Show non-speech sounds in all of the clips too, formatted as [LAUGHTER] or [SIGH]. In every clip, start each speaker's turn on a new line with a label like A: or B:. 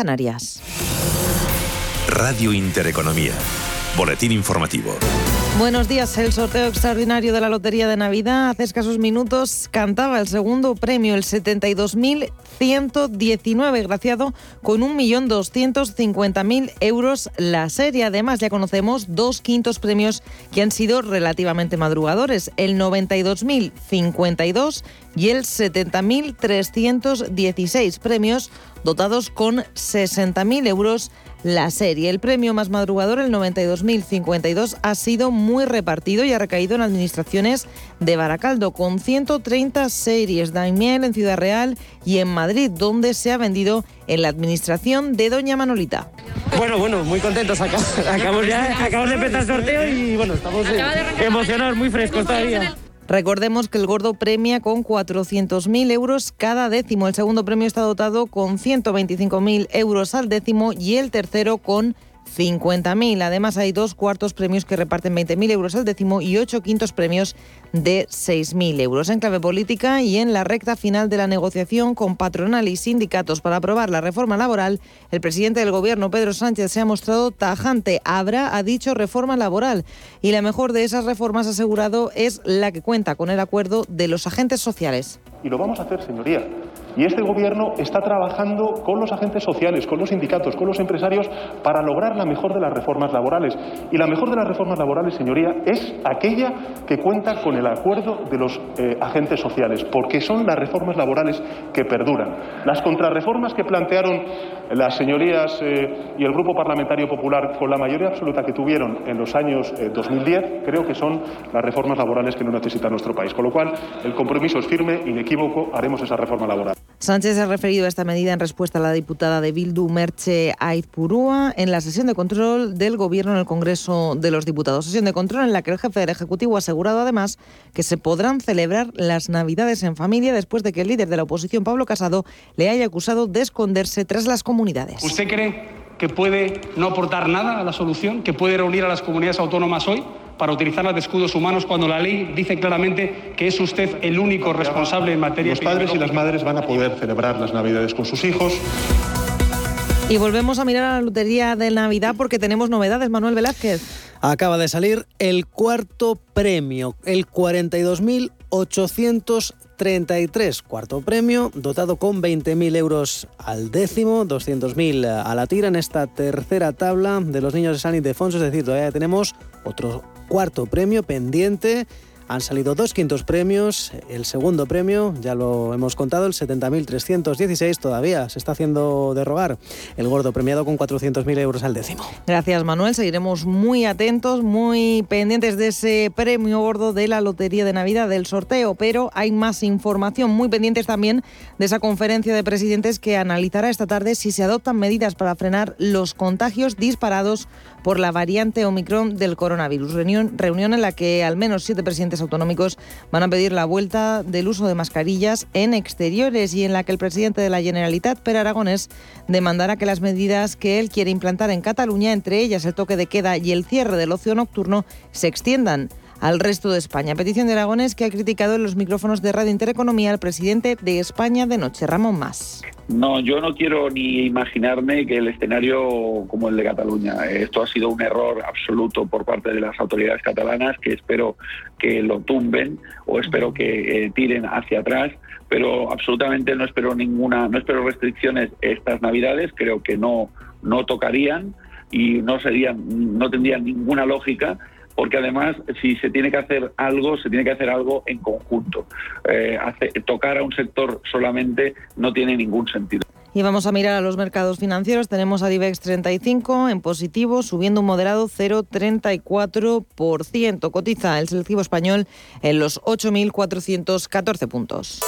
A: Canarias.
B: Radio Intereconomía. Boletín informativo.
A: Buenos días. El sorteo extraordinario de la Lotería de Navidad hace escasos minutos cantaba el segundo premio, el 72.119, graciado con 1.250.000 euros la serie. Además, ya conocemos dos quintos premios que han sido relativamente madrugadores, el 92.052 y el 70.316 premios dotados con 60.000 euros la serie. El premio más madrugador, el 92.052, ha sido muy repartido y ha recaído en administraciones de Baracaldo, con 130 series, Daimiel en Ciudad Real y en Madrid, donde se ha vendido en la administración de Doña Manolita.
C: Bueno, bueno, muy contentos. Acabamos, ya, acabamos de empezar el sorteo y bueno, estamos emocionados, muy frescos todavía.
A: Recordemos que el gordo premia con 400.000 euros cada décimo. El segundo premio está dotado con 125.000 euros al décimo y el tercero con 50.000. Además, hay dos cuartos premios que reparten 20.000 euros al décimo y ocho quintos premios de 6.000 euros. En clave política y en la recta final de la negociación con patronal y sindicatos para aprobar la reforma laboral, el presidente del Gobierno, Pedro Sánchez, se ha mostrado tajante. Habrá, ha dicho, reforma laboral. Y la mejor de esas reformas, asegurado, es la que cuenta con el acuerdo de los agentes sociales.
D: Y lo vamos a hacer, señoría. Y este Gobierno está trabajando con los agentes sociales, con los sindicatos, con los empresarios para lograr la mejor de las reformas laborales. Y la mejor de las reformas laborales, señoría, es aquella que cuenta con el acuerdo de los eh, agentes sociales, porque son las reformas laborales que perduran. Las contrarreformas que plantearon las señorías eh, y el Grupo Parlamentario Popular con la mayoría absoluta que tuvieron en los años 2010, eh, creo que son las reformas laborales que no necesita nuestro país. Con lo cual, el compromiso es firme, inequívoco, haremos esa reforma laboral.
A: Sánchez ha referido a esta medida en respuesta a la diputada de Bildu, Merche Aizpurúa, en la sesión de control del Gobierno en el Congreso de los Diputados. Sesión de control en la que el jefe del Ejecutivo ha asegurado además que se podrán celebrar las Navidades en familia después de que el líder de la oposición, Pablo Casado, le haya acusado de esconderse tras las comunidades.
E: ¿Usted cree que puede no aportar nada a la solución, que puede reunir a las comunidades autónomas hoy? Para utilizarlas de escudos humanos cuando la ley dice claramente que es usted el único responsable en materia
D: Los padres y las madres van a poder celebrar las Navidades con sus hijos.
A: Y volvemos a mirar a la lotería de Navidad porque tenemos novedades, Manuel Velázquez.
F: Acaba de salir el cuarto premio, el 42.833. Cuarto premio, dotado con 20.000 euros al décimo, 200.000 a la tira en esta tercera tabla de los niños de San Ildefonso. Es decir, todavía tenemos otro cuarto premio pendiente. Han salido dos quintos premios. El segundo premio, ya lo hemos contado, el 70.316, todavía se está haciendo derrogar. El gordo premiado con 400.000 euros al décimo.
A: Gracias, Manuel. Seguiremos muy atentos, muy pendientes de ese premio gordo de la Lotería de Navidad del sorteo, pero hay más información, muy pendientes también de esa conferencia de presidentes que analizará esta tarde si se adoptan medidas para frenar los contagios disparados por la variante Omicron del coronavirus. Reunión, en la que al menos siete presidentes autonómicos van a pedir la vuelta del uso de mascarillas en exteriores y en la que el presidente de la Generalitat, Per Aragonés, demandará que las medidas que él quiere implantar en Cataluña, entre ellas el toque de queda y el cierre del ocio nocturno, se extiendan al resto de España. Petición de Aragones que ha criticado en los micrófonos de Radio Intereconomía al presidente de España de noche, Ramón Más.
G: No, yo no quiero ni imaginarme que el escenario como el de Cataluña. Esto ha sido un error absoluto por parte de las autoridades catalanas que espero que lo tumben o espero que eh, tiren hacia atrás, pero absolutamente no espero ninguna, no espero restricciones estas Navidades. Creo que no no tocarían y no serían, no tendrían ninguna lógica porque además si se tiene que hacer algo, se tiene que hacer algo en conjunto. Eh, tocar a un sector solamente no tiene ningún sentido.
A: Y vamos a mirar a los mercados financieros. Tenemos a IBEX 35 en positivo, subiendo un moderado 0,34%. Cotiza el selectivo español en los 8.414 puntos.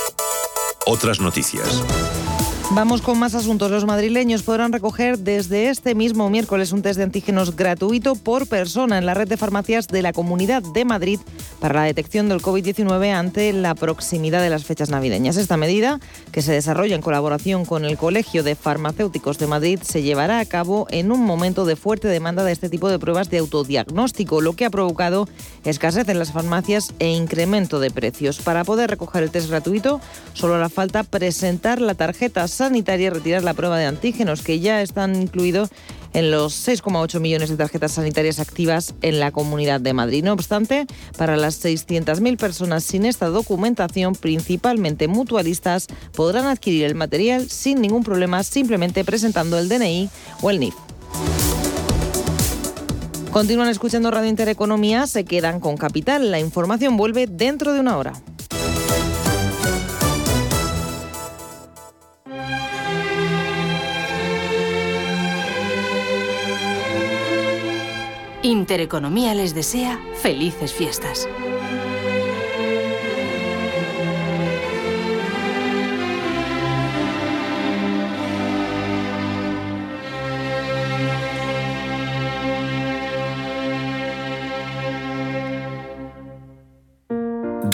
B: Otras noticias.
A: Vamos con más asuntos. Los madrileños podrán recoger desde este mismo miércoles un test de antígenos gratuito por persona en la red de farmacias de la Comunidad de Madrid para la detección del COVID-19 ante la proximidad de las fechas navideñas. Esta medida, que se desarrolla en colaboración con el Colegio de Farmacéuticos de Madrid, se llevará a cabo en un momento de fuerte demanda de este tipo de pruebas de autodiagnóstico, lo que ha provocado escasez en las farmacias e incremento de precios. Para poder recoger el test gratuito, solo hará falta presentar la tarjeta sanitaria retirar la prueba de antígenos, que ya están incluidos en los 6,8 millones de tarjetas sanitarias activas en la Comunidad de Madrid. No obstante, para las 600.000 personas sin esta documentación, principalmente mutualistas, podrán adquirir el material sin ningún problema simplemente presentando el DNI o el NIF. Continúan escuchando Radio Intereconomía, se quedan con Capital. La información vuelve dentro de una hora.
H: Intereconomía les desea felices fiestas.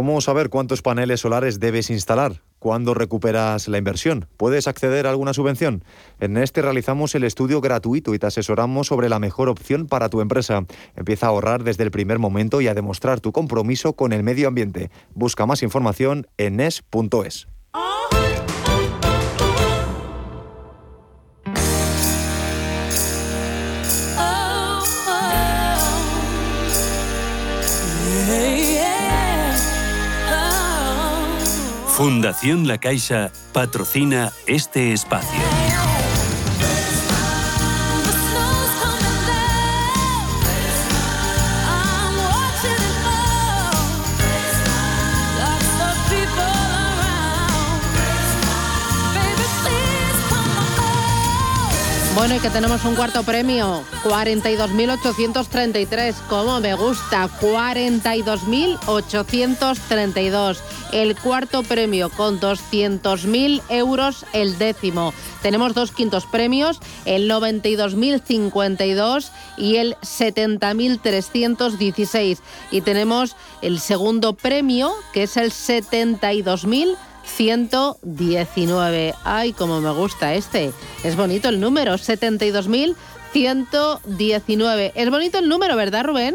I: ¿Cómo saber cuántos paneles solares debes instalar? ¿Cuándo recuperas la inversión? ¿Puedes acceder a alguna subvención? En este realizamos el estudio gratuito y te asesoramos sobre la mejor opción para tu empresa. Empieza a ahorrar desde el primer momento y a demostrar tu compromiso con el medio ambiente. Busca más información en es.es.
J: Fundación La Caixa patrocina este espacio.
K: Bueno, y que tenemos un cuarto premio, 42.833, como me gusta, 42.832. El cuarto premio con 200.000 euros el décimo. Tenemos dos quintos premios, el 92.052 y el 70.316. Y tenemos el segundo premio, que es el 72.000 119. Ay, como me gusta este. Es bonito el número, 72.119. Es bonito el número, ¿verdad, Rubén?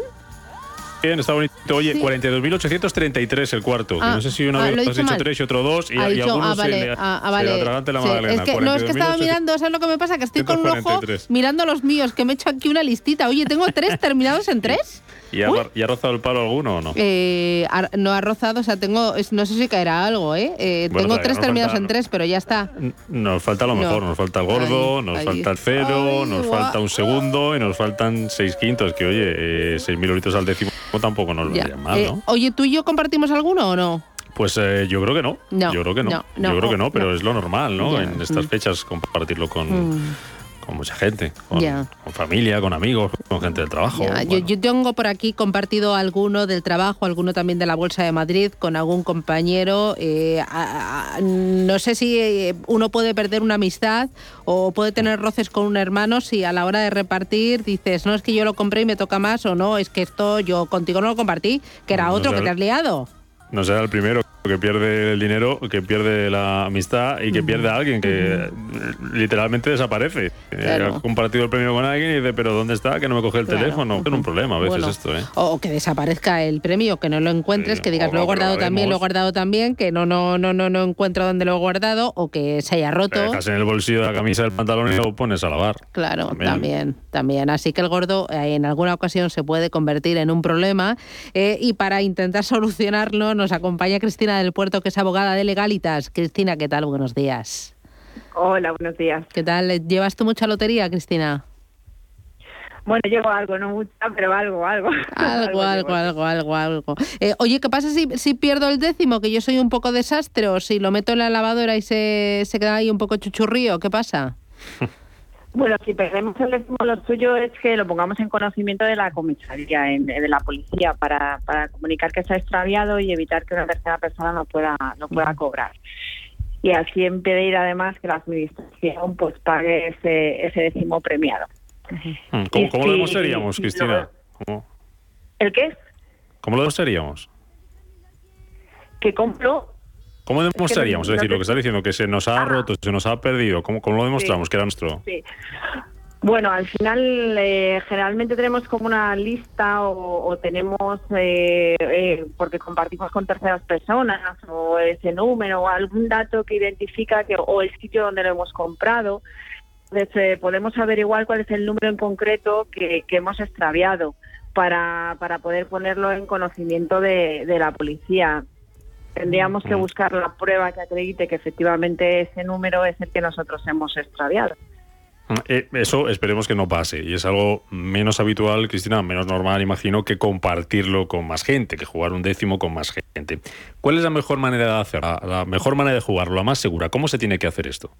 L: Bien, está bonito. Oye, 42.833 el cuarto.
K: Ah,
L: no sé si una
K: ah,
L: vez has
K: dicho
L: dicho
K: mal.
L: tres y otro dos. Y,
K: Ha
L: y algunos
K: ah, vale,
L: se le,
K: ah, ah,
L: se
K: vale.
L: le atraganta la
K: Sí,
L: magdalena.
K: es que, no, es que estaba
L: 42.833.
K: mirando, ¿sabes lo que me pasa? Que estoy con un ojo
L: 143.
K: mirando los míos, que me he hecho aquí una listita. Oye, tengo tres terminados en tres. [LAUGHS]
L: ¿Y ha, ¿Y ha rozado el palo alguno o no?
K: Eh, ha- no ha rozado, o sea, tengo, no sé si caerá algo, ¿eh? Eh,
L: Bueno,
K: tengo tres terminados
L: falta-
K: en tres, pero ya está.
L: Nos falta lo
K: No.
L: mejor, nos falta el gordo,
K: Ay,
L: nos
K: ay.
L: falta el cero,
K: Ay,
L: nos falta un segundo y nos faltan seis quintos, que oye, eh, 6.000 euritos al décimo tampoco nos lo haría mal, ¿no?
K: Oye, ¿tú y yo compartimos alguno o no?
L: Pues eh, yo creo que no.
K: No,
L: yo creo que no.
K: no, no,
L: yo creo que no, pero
K: no.
L: es lo normal, ¿no? En estas
K: mm.
L: fechas compartirlo con,
K: Mm.
L: Con mucha gente, con, familia, con amigos, con gente del trabajo.
K: Yo, yo tengo por aquí compartido alguno del trabajo, alguno también de la Bolsa de Madrid con algún compañero. eh, a- a- no sé si eh, uno puede perder una amistad o puede tener roces con un hermano si a la hora de repartir dices, no es que yo lo compré y me toca más o no, es que esto yo contigo no lo compartí, que era
L: No
K: otro que te has liado.
L: No será el primero que pierde el dinero, que pierde la amistad y que pierde a alguien que literalmente desaparece. Eh,
K: Claro.
L: Ha compartido el premio con alguien y dice, pero ¿dónde está? Que no me coge el
K: Claro.
L: teléfono. Es un problema a veces
K: Bueno.
L: esto, ¿eh?
K: O, que desaparezca el premio, que no lo encuentres,
L: Sí,
K: que digas lo he
L: lo
K: guardado también, lo he guardado también, que no, no, no, no, no encuentro dónde lo he guardado, o que se haya roto.
L: dejas en el bolsillo de la camisa del pantalón y lo pones a lavar.
K: Claro,
L: También.
K: también. también, Así que el gordo eh, en alguna ocasión se puede convertir en un problema. eh, y para intentar [LAUGHS] solucionarlo nos acompaña Cristina del Puerto, que es abogada de Legalitas. Cristina, ¿qué tal? Buenos días.
M: Hola, buenos días.
K: ¿Qué tal? ¿Llevas tú mucha lotería, Cristina?
M: Bueno, llevo algo, no mucha, pero algo, algo. [LAUGHS]
K: Algo, algo, algo, algo, algo. Eh, oye, ¿qué pasa si, si pierdo el décimo? Que yo soy un poco desastre, o si lo meto en la lavadora y se, se queda ahí un poco chuchurrío, ¿qué pasa? [LAUGHS]
M: Bueno, si perdemos el décimo, lo suyo es que lo pongamos en conocimiento de la comisaría, en- de la policía, para, para comunicar que se ha extraviado y evitar que una tercera persona no pueda, no pueda cobrar. Y así impedir además que la administración pues pague ese, ese décimo premiado.
L: Mm, ¿Cómo, cómo lo demostraríamos, Cristina? ¿Cómo,
M: ¿El qué?
L: cómo lo demostraríamos?
M: Que compro
L: ¿Cómo demostraríamos?
M: no
L: Es decir, lo que está diciendo, que se nos ha roto, se nos ha perdido. ¿Cómo, cómo lo demostramos que era nuestro?
M: Sí. Bueno, al final eh, generalmente tenemos como una lista o, o tenemos, eh, eh, porque compartimos con terceras personas, o ese número o algún dato que identifica que o el sitio donde lo hemos comprado. Entonces, eh, podemos averiguar cuál es el número en concreto que, que hemos extraviado para, para poder ponerlo en conocimiento de, de la policía. Tendríamos que buscar la prueba que acredite que efectivamente ese número es el que nosotros hemos extraviado.
L: Eh, eso esperemos que no pase. Y es algo menos habitual, Cristina, menos normal, imagino, que compartirlo con más gente, que jugar un décimo con más gente. ¿Cuál es la mejor manera de hacerlo? La mejor manera de jugarlo, la más segura. ¿Cómo se tiene que hacer esto?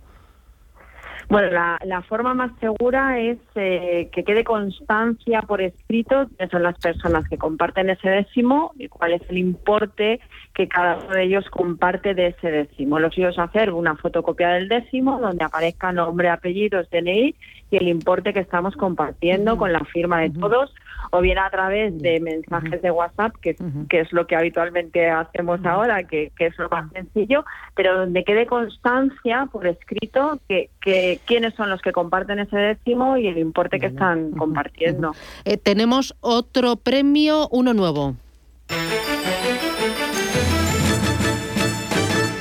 M: Bueno, la, la forma más segura es eh, que quede constancia por escrito de son las personas que comparten ese décimo y cuál es el importe que cada uno de ellos comparte de ese décimo. Lo suyo es hacer una fotocopia del décimo donde aparezca nombre, apellidos, DNI y el importe que estamos compartiendo con la firma de todos o bien a través de mensajes de WhatsApp, que, que es lo que habitualmente hacemos ahora, que, que es lo más sencillo, pero donde quede constancia por escrito que, que quiénes son los que comparten ese décimo y el importe que están compartiendo.
K: Eh, tenemos otro premio, uno nuevo.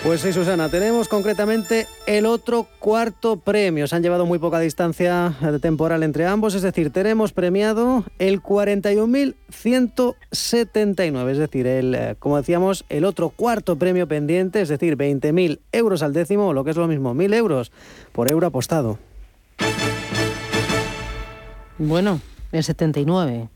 F: Pues sí, Susana, tenemos concretamente el otro cuarto premio. Se han llevado muy poca distancia temporal entre ambos, es decir, tenemos premiado el 41.179, es decir, el, eh, como decíamos, el otro cuarto premio pendiente, es decir, 20.000 euros al décimo, lo que es lo mismo, 1.000 euros por euro apostado.
K: Bueno, el 79.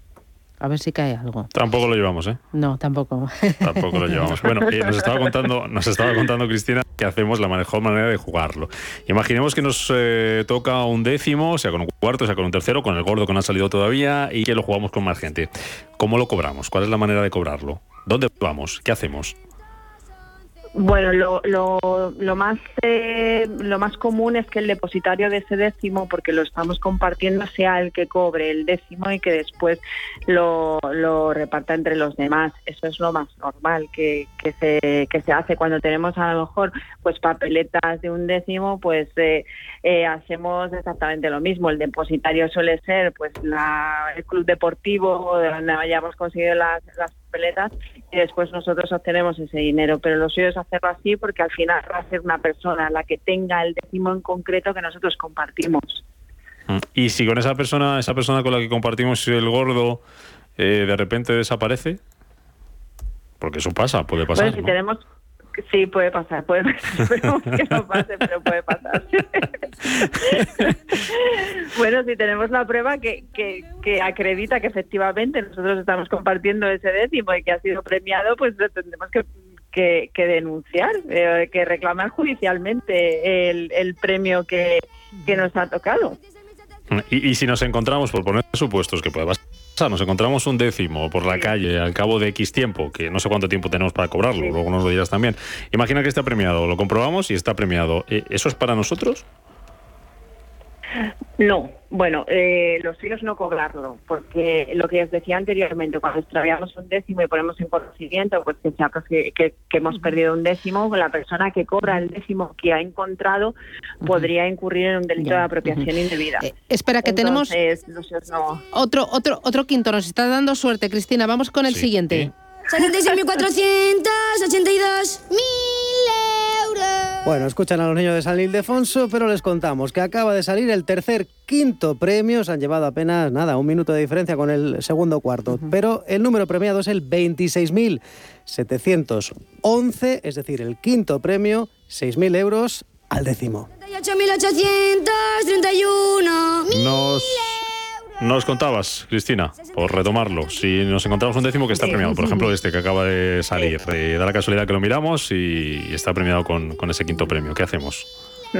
K: A ver si cae algo.
L: Tampoco lo llevamos, ¿eh?
K: No, tampoco. [LAUGHS]
L: Tampoco lo llevamos. Bueno, eh, nos estaba contando, nos estaba contando Cristina que hacemos la mejor manera de jugarlo. Imaginemos que nos eh, toca un décimo, sea con un cuarto, sea con un tercero, con el gordo que no ha salido todavía y que lo jugamos con más gente. ¿Cómo lo cobramos? ¿Cuál es la manera de cobrarlo? ¿Dónde vamos? ¿Qué hacemos?
M: Bueno, lo, lo, lo más eh, lo más común es que el depositario de ese décimo, porque lo estamos compartiendo, sea el que cobre el décimo y que después lo, lo reparta entre los demás. Eso es lo más normal que, que se que se hace cuando tenemos a lo mejor pues papeletas de un décimo, pues eh, eh, hacemos exactamente lo mismo. El depositario suele ser pues la, el club deportivo donde hayamos conseguido las, las papeletas y después nosotros obtenemos ese dinero. Pero lo suyo es hacerlo así porque al final va a ser una persona la que tenga el décimo en concreto que nosotros compartimos.
L: Y si con esa persona, esa persona con la que compartimos el gordo, eh, de repente desaparece, porque eso pasa, puede pasar.
M: Bueno, si
L: ¿no?
M: tenemos Sí, puede pasar, puede pasar. [LAUGHS] Esperemos que no pase, pero puede pasar. [LAUGHS] bueno, si tenemos la prueba que, que, que acredita que efectivamente nosotros estamos compartiendo ese décimo y que ha sido premiado, pues lo tendremos que, que, que denunciar, eh, que reclamar judicialmente el, el premio que, que nos ha tocado.
L: Y, y si nos encontramos, por poner supuestos que puede pasar, nos encontramos un décimo por la calle al cabo de X tiempo, que no sé cuánto tiempo tenemos para cobrarlo, luego nos lo dirás también. Imagina que está premiado, lo comprobamos y está premiado. Eh, ¿Eso es para nosotros?
M: No, bueno, eh, los suyo es no cobrarlo, porque lo que os decía anteriormente, cuando extraviamos un décimo y ponemos en conocimiento pues que, pues, que, que, hemos perdido un décimo, la persona que cobra el décimo que ha encontrado podría incurrir en un delito de apropiación indebida.
K: Eh, espera, que tenemos
M: no.
K: otro, otro, otro quinto, nos está dando suerte, Cristina, vamos con el siguiente.
N: 76.482 mil euros.
F: Bueno, escuchan a los niños de San Ildefonso, pero les contamos que acaba de salir el tercer quinto premio. Se han llevado apenas nada, un minuto de diferencia con el segundo cuarto. Pero el número premiado es el 26.711, es decir, el quinto premio, 6.000 euros al décimo.
N: 38.831
L: Nos nos contabas, Cristina, por retomarlo, si nos encontramos un décimo que está premiado, por ejemplo, este que acaba de salir, eh, da la casualidad que lo miramos y está premiado con, ese quinto premio, ¿qué hacemos? [LAUGHS]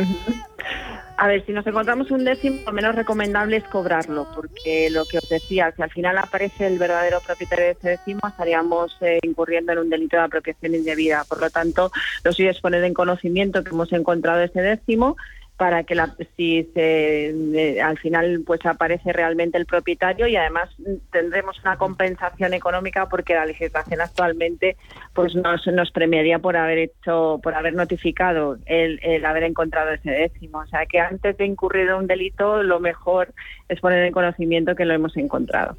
M: A ver, si nos encontramos un décimo, lo menos recomendable es cobrarlo, porque lo que os decía, si al final aparece el verdadero propietario de ese décimo, estaríamos eh, incurriendo en un delito de apropiación indebida. Por lo tanto, lo suyo es poner en conocimiento que hemos encontrado ese décimo para que la, si se, al final pues aparece realmente el propietario y además tendremos una compensación económica porque la legislación actualmente pues nos, nos premiaría por haber hecho por haber notificado el, haber encontrado ese décimo. O sea que antes de incurrir un delito lo mejor es poner en conocimiento que lo hemos encontrado.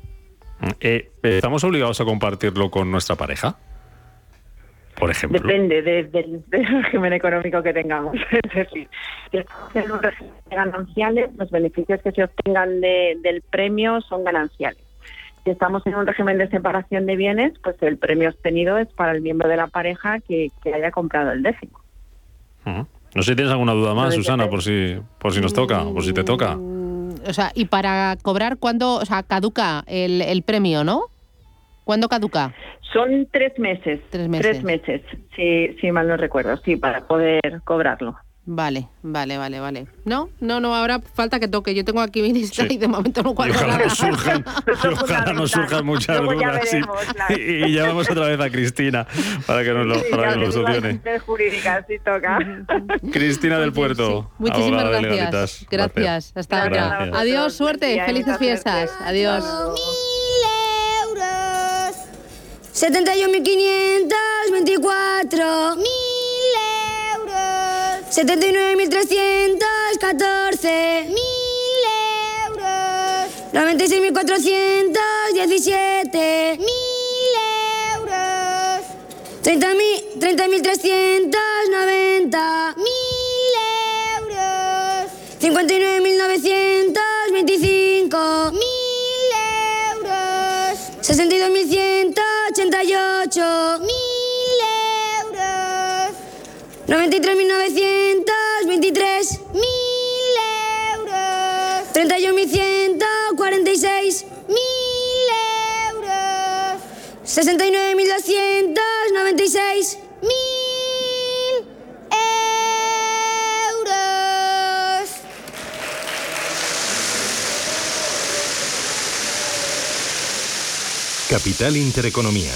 L: Eh, estamos obligados a compartirlo con nuestra pareja por ejemplo?
M: Depende [LAUGHS] del régimen económico que tengamos. [LAUGHS] Es decir, si estamos en un régimen gananciales, los beneficios que se obtengan del premio son gananciales. Si estamos en un régimen de separación de bienes, pues el premio obtenido es para el miembro de la pareja que, haya comprado el décimo.
L: No sé si tienes alguna duda más, Susana, por si, por si nos toca, por si te toca.
K: Mm, o sea, y para cobrar, ¿cuándo, o sea, caduca el, el premio, no? ¿Cuándo caduca?
M: Son tres meses. Tres meses. Tres meses, si, si mal no recuerdo, sí, para poder cobrarlo.
K: Vale, vale, vale, vale. No, no, no, ahora falta que toque. Yo tengo aquí mi lista y de momento no cuadro
L: ojalá
K: nada.
L: surjan, ojalá nos surjan muchas dudas. Y, llamamos otra vez a Cristina para que nos lo, para que nos solucione.
M: jurídica, si toca. [LAUGHS]
L: Cristina del Puerto.
K: Muchísimas gracias. Gracias. Hasta ahora. Adiós, suerte. Felices fiestas. Adiós.
N: 71.524 mil euros. 79.314 mil euros. 96.417 mil euros. 30.390 mil euros. 59.925 mil euros. 62.100 88 mil euros. 93.923 mil euros. 31.146 mil euros. 69.296 mil euros.
B: Capital Intereconomía,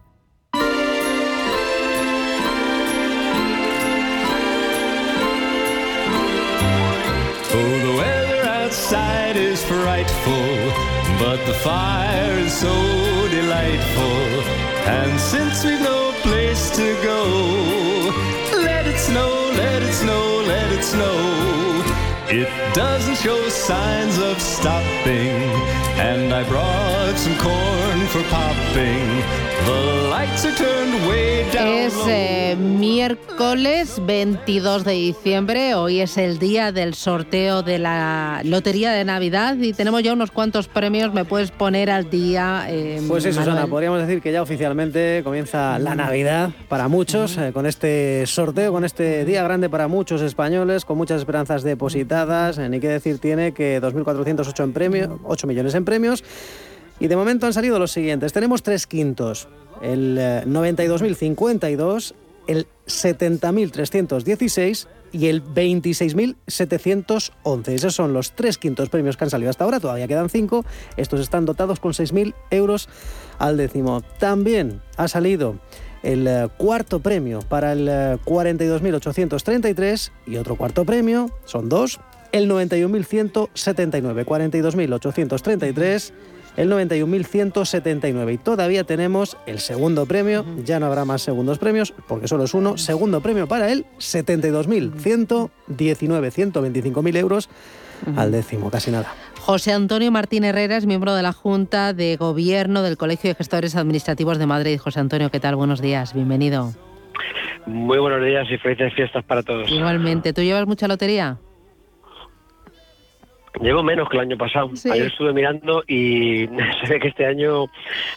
O: Outside is frightful, but the fire is so delightful. And since we've no place to go, let it snow, let it snow, let it snow. It doesn't show signs of stopping, and I brought some corn for popping.
K: Es eh, miércoles 22 de diciembre, hoy es el día del sorteo de la Lotería de Navidad y tenemos ya unos cuantos premios, me puedes poner al día. eh,
F: Pues sí, Susana, podríamos decir que ya oficialmente comienza la Navidad para muchos, eh, con este sorteo, con este día grande para muchos españoles, con muchas esperanzas depositadas. Eh, ni qué decir tiene que 2.408 en premio, 8 millones en premios. Y de momento han salido los siguientes. Tenemos tres quintos. El eh, 92.052, el 70.316 y el 26.711. Esos son los tres quintos premios que han salido hasta ahora. Todavía quedan cinco. Estos están dotados con 6.000 euros al décimo. También ha salido el eh, cuarto premio para el eh, 42.833 y otro cuarto premio, son dos, el 91.179, 42.833, el 91.179 y todavía tenemos el segundo premio, ya no habrá más segundos premios porque solo es uno, segundo premio para él, 72.119, 125.000 euros al décimo, casi nada.
K: José Antonio Martín Herrera es miembro de la Junta de Gobierno del Colegio de Gestores Administrativos de Madrid. José Antonio, ¿qué tal? Buenos días, bienvenido.
P: Muy buenos días y felices fiestas para todos.
K: Igualmente, ¿tú llevas mucha lotería?
P: Llevo menos que el año pasado.
K: Sí.
P: Ayer estuve mirando y [LAUGHS] se ve que este año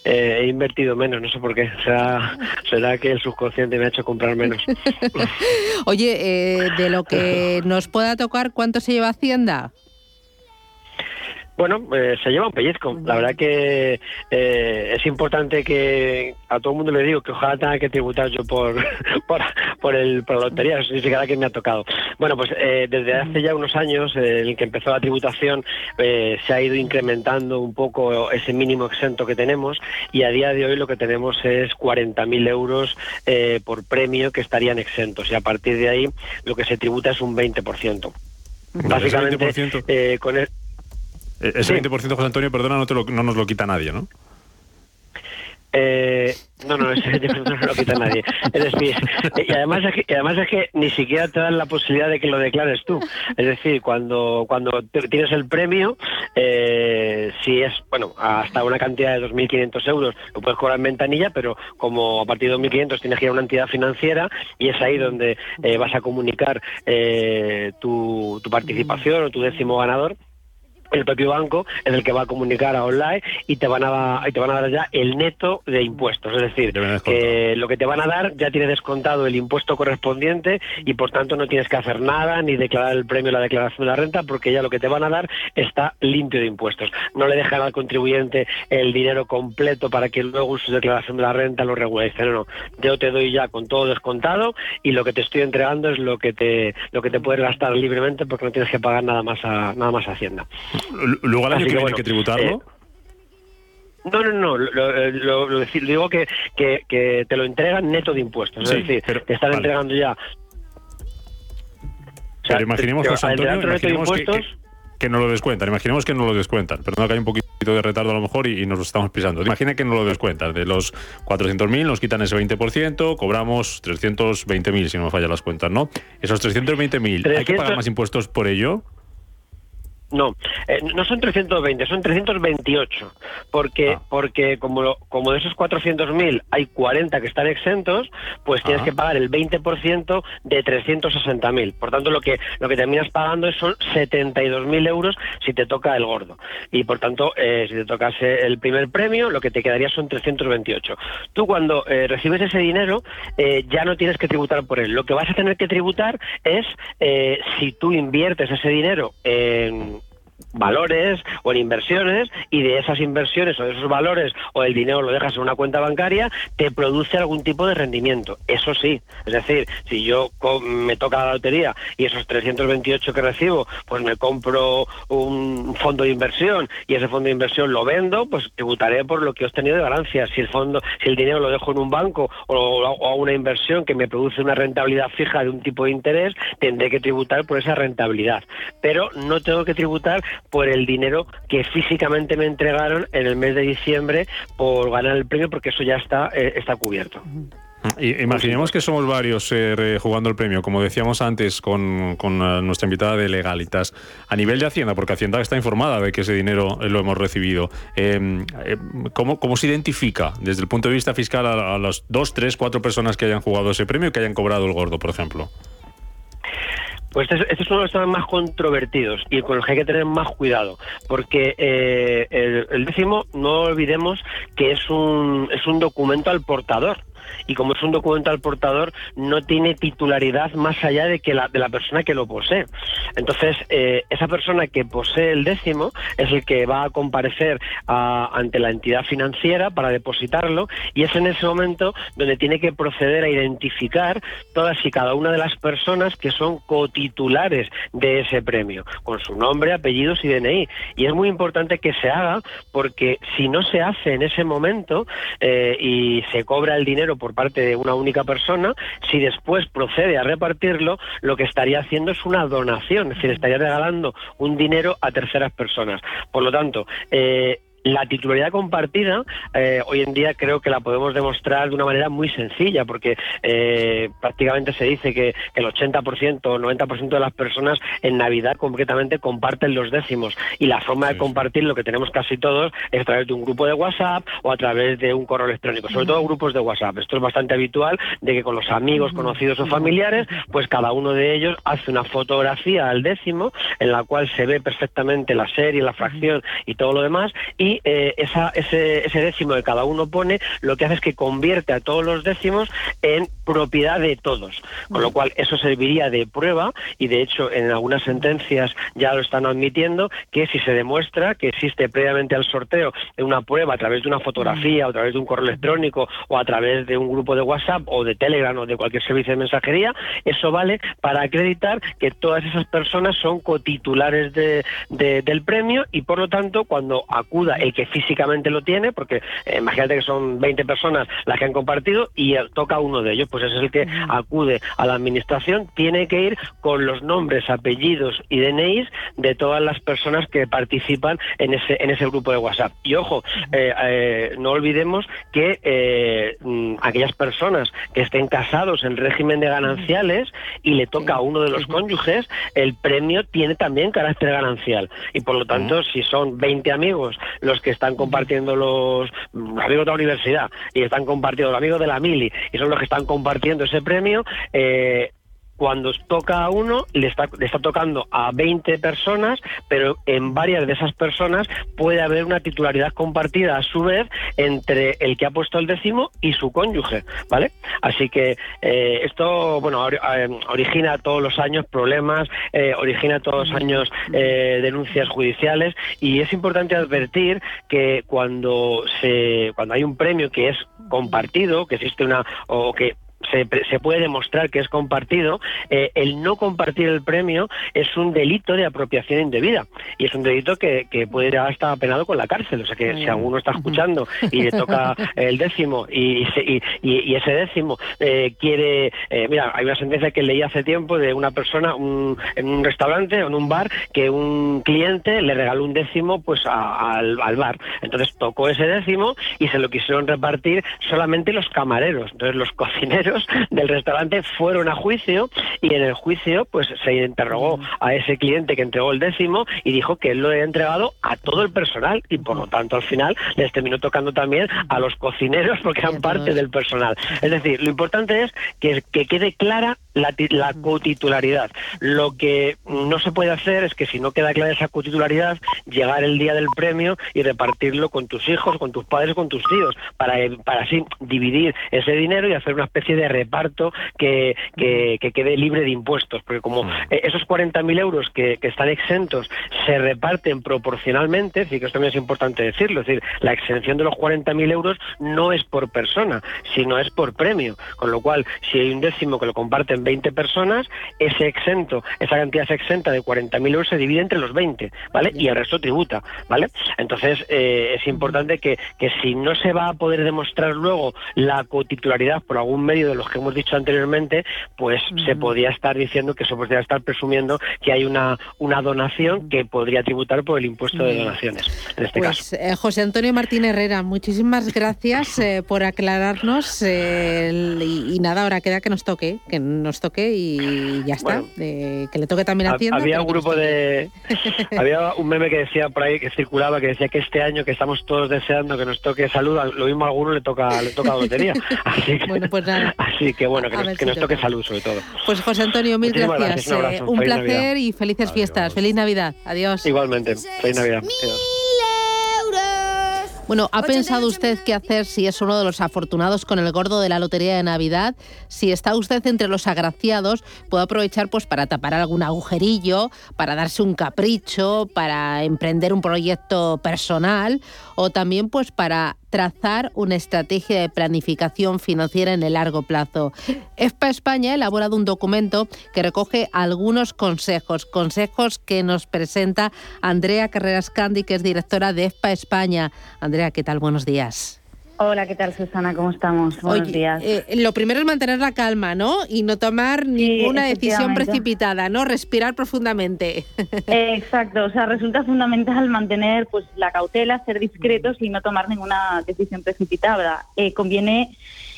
P: eh, he invertido menos, no sé por qué. Será, será que el subconsciente me ha hecho comprar menos. [LAUGHS]
K: Oye, eh, de lo que nos pueda tocar, ¿cuánto se lleva Hacienda?
P: Bueno, eh, se lleva un pellizco. La verdad que eh, es importante que a todo el mundo le digo que ojalá tenga que tributar yo por [LAUGHS] por, por el, por la lotería, eso significará que me ha tocado. Bueno, pues eh, desde hace ya unos años, eh, en el que empezó la tributación, eh, se ha ido incrementando un poco ese mínimo exento que tenemos y a día de hoy lo que tenemos es 40.000 euros eh, por premio que estarían exentos y a partir de ahí lo que se tributa es un 20%. Básicamente,
L: Ese 20%.
P: eh, con el,
L: Ese
P: Sí.
L: 20%, José Antonio, perdona, no, te lo- no nos lo quita nadie, ¿no?
P: Eh, no, no, ese no lo quita nadie. Es decir, y además es, que, y además es que ni siquiera te dan la posibilidad de que lo declares tú. Es decir, cuando, cuando tienes el premio, eh, si es, bueno, hasta una cantidad de 2.500 euros, lo puedes cobrar en ventanilla, pero como a partir de 2.500 tienes que ir a una entidad financiera y es ahí donde eh, vas a comunicar eh, tu, tu participación o tu décimo ganador el propio banco es el que va a comunicar a online y te van a y te van a dar ya el neto de impuestos. Es decir que lo que te van a dar ya tiene descontado el impuesto correspondiente y por tanto no tienes que hacer nada ni declarar el premio en la declaración de la renta porque ya lo que te van a dar está limpio de impuestos. No le dejan al contribuyente el dinero completo para que luego en su declaración de la renta lo regularice. No no. Yo te doy ya con todo descontado y lo que te estoy entregando es lo que te lo que te puedes gastar libremente porque no tienes que pagar nada más a nada más a hacienda
L: Luego al año que viene hay que tributarlo.
P: eh, No, no, no. Lo, lo- lo decir- digo que, que, que te lo entregan neto de impuestos.
L: Sí,
P: es decir,
L: pero-
P: te están
L: vale.
P: entregando ya. O sea,
L: Pero imaginemos, José Antonio,
P: de
L: que, que- no lo descuentan. Imaginemos que no lo descuentan. Perdón que hay un poquito de retardo a lo mejor y, y nos lo estamos pisando. Imagina que no lo descuentan. De los 400.000 nos quitan ese 20%, cobramos 320.000 si no me fallan las cuentas, ¿no? Esos 320.000, ¿hay que pagar más impuestos por ello?
P: No, eh, no son 320, son 328, porque porque como lo- como de esos 400.000 hay 40 que están exentos, pues tienes
L: Ah.
P: que pagar el 20% de 360.000. Por tanto, lo que lo que terminas pagando es- son 72.000 euros si te toca el gordo. Y por tanto, eh, si te tocase el primer premio, lo que te quedaría son 328. Tú cuando eh, recibes ese dinero eh, ya no tienes que tributar por él. Lo que vas a tener que tributar es eh, si tú inviertes ese dinero en valores o en inversiones y de esas inversiones o de esos valores o el dinero lo dejas en una cuenta bancaria, te produce algún tipo de rendimiento. Eso sí, es decir, si yo me toca la lotería y esos 328 que recibo, pues me compro un fondo de inversión y ese fondo de inversión lo vendo, pues tributaré por lo que he obtenido de ganancias. Si el fondo, si el dinero lo dejo en un banco o, o a una inversión que me produce una rentabilidad fija de un tipo de interés, tendré que tributar por esa rentabilidad. Pero no tengo que tributar por el dinero que físicamente me entregaron en el mes de diciembre por ganar el premio, porque eso ya está, eh, está cubierto.
L: Imaginemos que somos varios eh, jugando el premio, como decíamos antes con, con, eh, nuestra invitada de Legalitas. A nivel de Hacienda, porque Hacienda está informada de que ese dinero lo hemos recibido, eh, ¿cómo, cómo se identifica desde el punto de vista fiscal a, a las dos, tres, cuatro personas que hayan jugado ese premio y que hayan cobrado el gordo, por ejemplo?
P: Pues este, es- este es uno de los temas más controvertidos y con los que hay que tener más cuidado, porque eh, el, el décimo, no olvidemos que es un, es un documento al portador. Y como es un documento al portador, no tiene titularidad más allá de que la, de la persona que lo posee. Entonces, eh, esa persona que posee el décimo es el que va a comparecer a- ante la entidad financiera para depositarlo y es en ese momento donde tiene que proceder a identificar todas y cada una de las personas que son cotitulares de ese premio, con su nombre, apellidos y DNI. Y es muy importante que se haga porque si no se hace en ese momento eh, y se cobra el dinero por parte de una única persona, si después procede a repartirlo, lo que estaría haciendo es una donación, es decir, estaría regalando un dinero a terceras personas. Por lo tanto, eh, la titularidad compartida, eh, hoy en día creo que la podemos demostrar de una manera muy sencilla, porque eh, prácticamente se dice que el 80% o 90% de las personas en Navidad concretamente comparten los décimos. Y la forma de compartir lo que tenemos casi todos es a través de un grupo de WhatsApp o a través de un correo electrónico, sobre todo grupos de WhatsApp. Esto es bastante habitual de que con los amigos, conocidos o familiares, pues cada uno de ellos hace una fotografía al décimo en la cual se ve perfectamente la serie, la fracción y todo lo demás y eh, esa, ese, ese décimo que cada uno pone lo que hace es que convierte a todos los décimos en propiedad de todos, con lo cual eso serviría de prueba y de hecho en algunas sentencias ya lo están admitiendo que si se demuestra que existe previamente al sorteo una prueba a través de una fotografía o a través de un correo electrónico o a través de un grupo de WhatsApp o de Telegram o de cualquier servicio de mensajería, eso vale para acreditar que todas esas personas son cotitulares de, de- del premio y por lo tanto cuando acuda el que físicamente lo tiene, porque eh, imagínate que son 20 personas las que han compartido y toca uno de ellos, pues ese es el que acude a la administración, tiene que ir con los nombres, apellidos y DNIs de todas las personas que participan en ese, en ese grupo de WhatsApp. Y ojo, eh, eh, no olvidemos que eh, mm, aquellas personas que estén casados en régimen de gananciales y le toca a uno de los cónyuges, el premio tiene también carácter ganancial. Y por lo tanto, si son 20 amigos los que están compartiendo los, los amigos de la universidad y están compartiendo los amigos de la mili y son los que están compartiendo ese premio, eh, cuando toca a uno, le está, le está tocando a 20 personas, pero en varias de esas personas puede haber una titularidad compartida a su vez entre el que ha puesto el décimo y su cónyuge, ¿vale? Así que eh, esto, bueno, eh, origina todos los años problemas, eh, origina todos los años eh, denuncias judiciales y es importante advertir que cuando se cuando hay un premio que es compartido, que existe una o que se, se puede demostrar que es compartido, eh, el no compartir el premio es un delito de apropiación indebida y es un delito que, que puede llegar hasta penado con la cárcel. O sea que si alguno está escuchando y le toca [LAUGHS] el décimo y, se- y- y- y ese décimo eh, quiere... eh, mira, hay una sentencia que leí hace tiempo de una persona un- en un restaurante o en un bar que un cliente le regaló un décimo pues a- al, al bar. Entonces tocó ese décimo y se lo quisieron repartir solamente los camareros. Entonces los [LAUGHS] cocineros del restaurante fueron a juicio y en el juicio pues se interrogó a ese cliente que entregó el décimo y dijo que él lo había entregado a todo el personal y por lo tanto al final les terminó tocando también a los cocineros porque eran parte del personal. Es decir, lo importante es que, que quede clara la, la cotitularidad. Lo que no se puede hacer es que si no queda clara esa cotitularidad, llegar el día del premio y repartirlo con tus hijos, con tus padres, con tus tíos, para, para así dividir ese dinero y hacer una especie de reparto que, que, que quede libre de impuestos. Porque como eh, esos 40.000 euros que, que están exentos se reparten proporcionalmente, es decir, que esto también es importante decirlo, es decir, la exención de los 40.000 euros no es por persona, sino es por premio. Con lo cual, si hay un décimo que lo comparten 20 personas, ese exento, esa cantidad exenta de 40.000 euros se divide entre los 20, ¿vale? Y el resto tributa, ¿vale? Entonces, eh, es importante que, que si no se va a poder demostrar luego la cotitularidad por algún medio de los que hemos dicho anteriormente, pues se podría estar diciendo que se podría estar presumiendo que hay una, una donación que podría tributar por el impuesto de donaciones, en este caso.
K: Pues eh, José Antonio Martín Herrera, muchísimas gracias eh, por aclararnos eh, el- y, y nada, ahora queda que nos toque, que nos toque y ya está,
P: Bueno.
K: eh, que le toque también a Hacienda.
P: había un
K: nos
P: grupo de [LAUGHS] había un meme que decía por ahí que circulaba que decía que este año que estamos todos deseando que nos toque salud lo mismo a alguno le toca le toca la lotería [LAUGHS] así que,
K: Bueno, pues nada. [LAUGHS]
P: así que bueno que nos, que nos toque salud sobre todo
K: Pues José Antonio, mil
P: Muchísimas
K: gracias.
P: gracias, un
K: eh,
P: abrazo,
K: un
P: feliz
K: placer
P: Navidad.
K: y felices fiestas. Feliz Navidad. Adiós.
P: igualmente feliz navidad Adiós.
K: Bueno, ¿ha pensado usted qué hacer si es uno de los afortunados con el gordo de la Lotería de Navidad? Si está usted entre los agraciados, puede aprovechar pues para tapar algún agujerillo, para darse un capricho, para emprender un proyecto personal o también pues para trazar una estrategia de planificación financiera en el largo plazo. EFPA España ha elaborado un documento que recoge algunos consejos, consejos que nos presenta Andrea Carreras Candi, que es directora de EFPA España. Andrea, ¿qué tal? Buenos días.
Q: Hola, ¿qué tal Susana? ¿Cómo estamos? Buenos
K: Oye,
Q: días.
K: eh, lo primero es mantener la calma, ¿no? Y no tomar ninguna decisión precipitada, ¿no? Respirar profundamente.
Q: Eh, [LAUGHS] Exacto, o sea, resulta fundamental mantener pues la cautela, ser discretos y no tomar ninguna decisión precipitada. Eh, conviene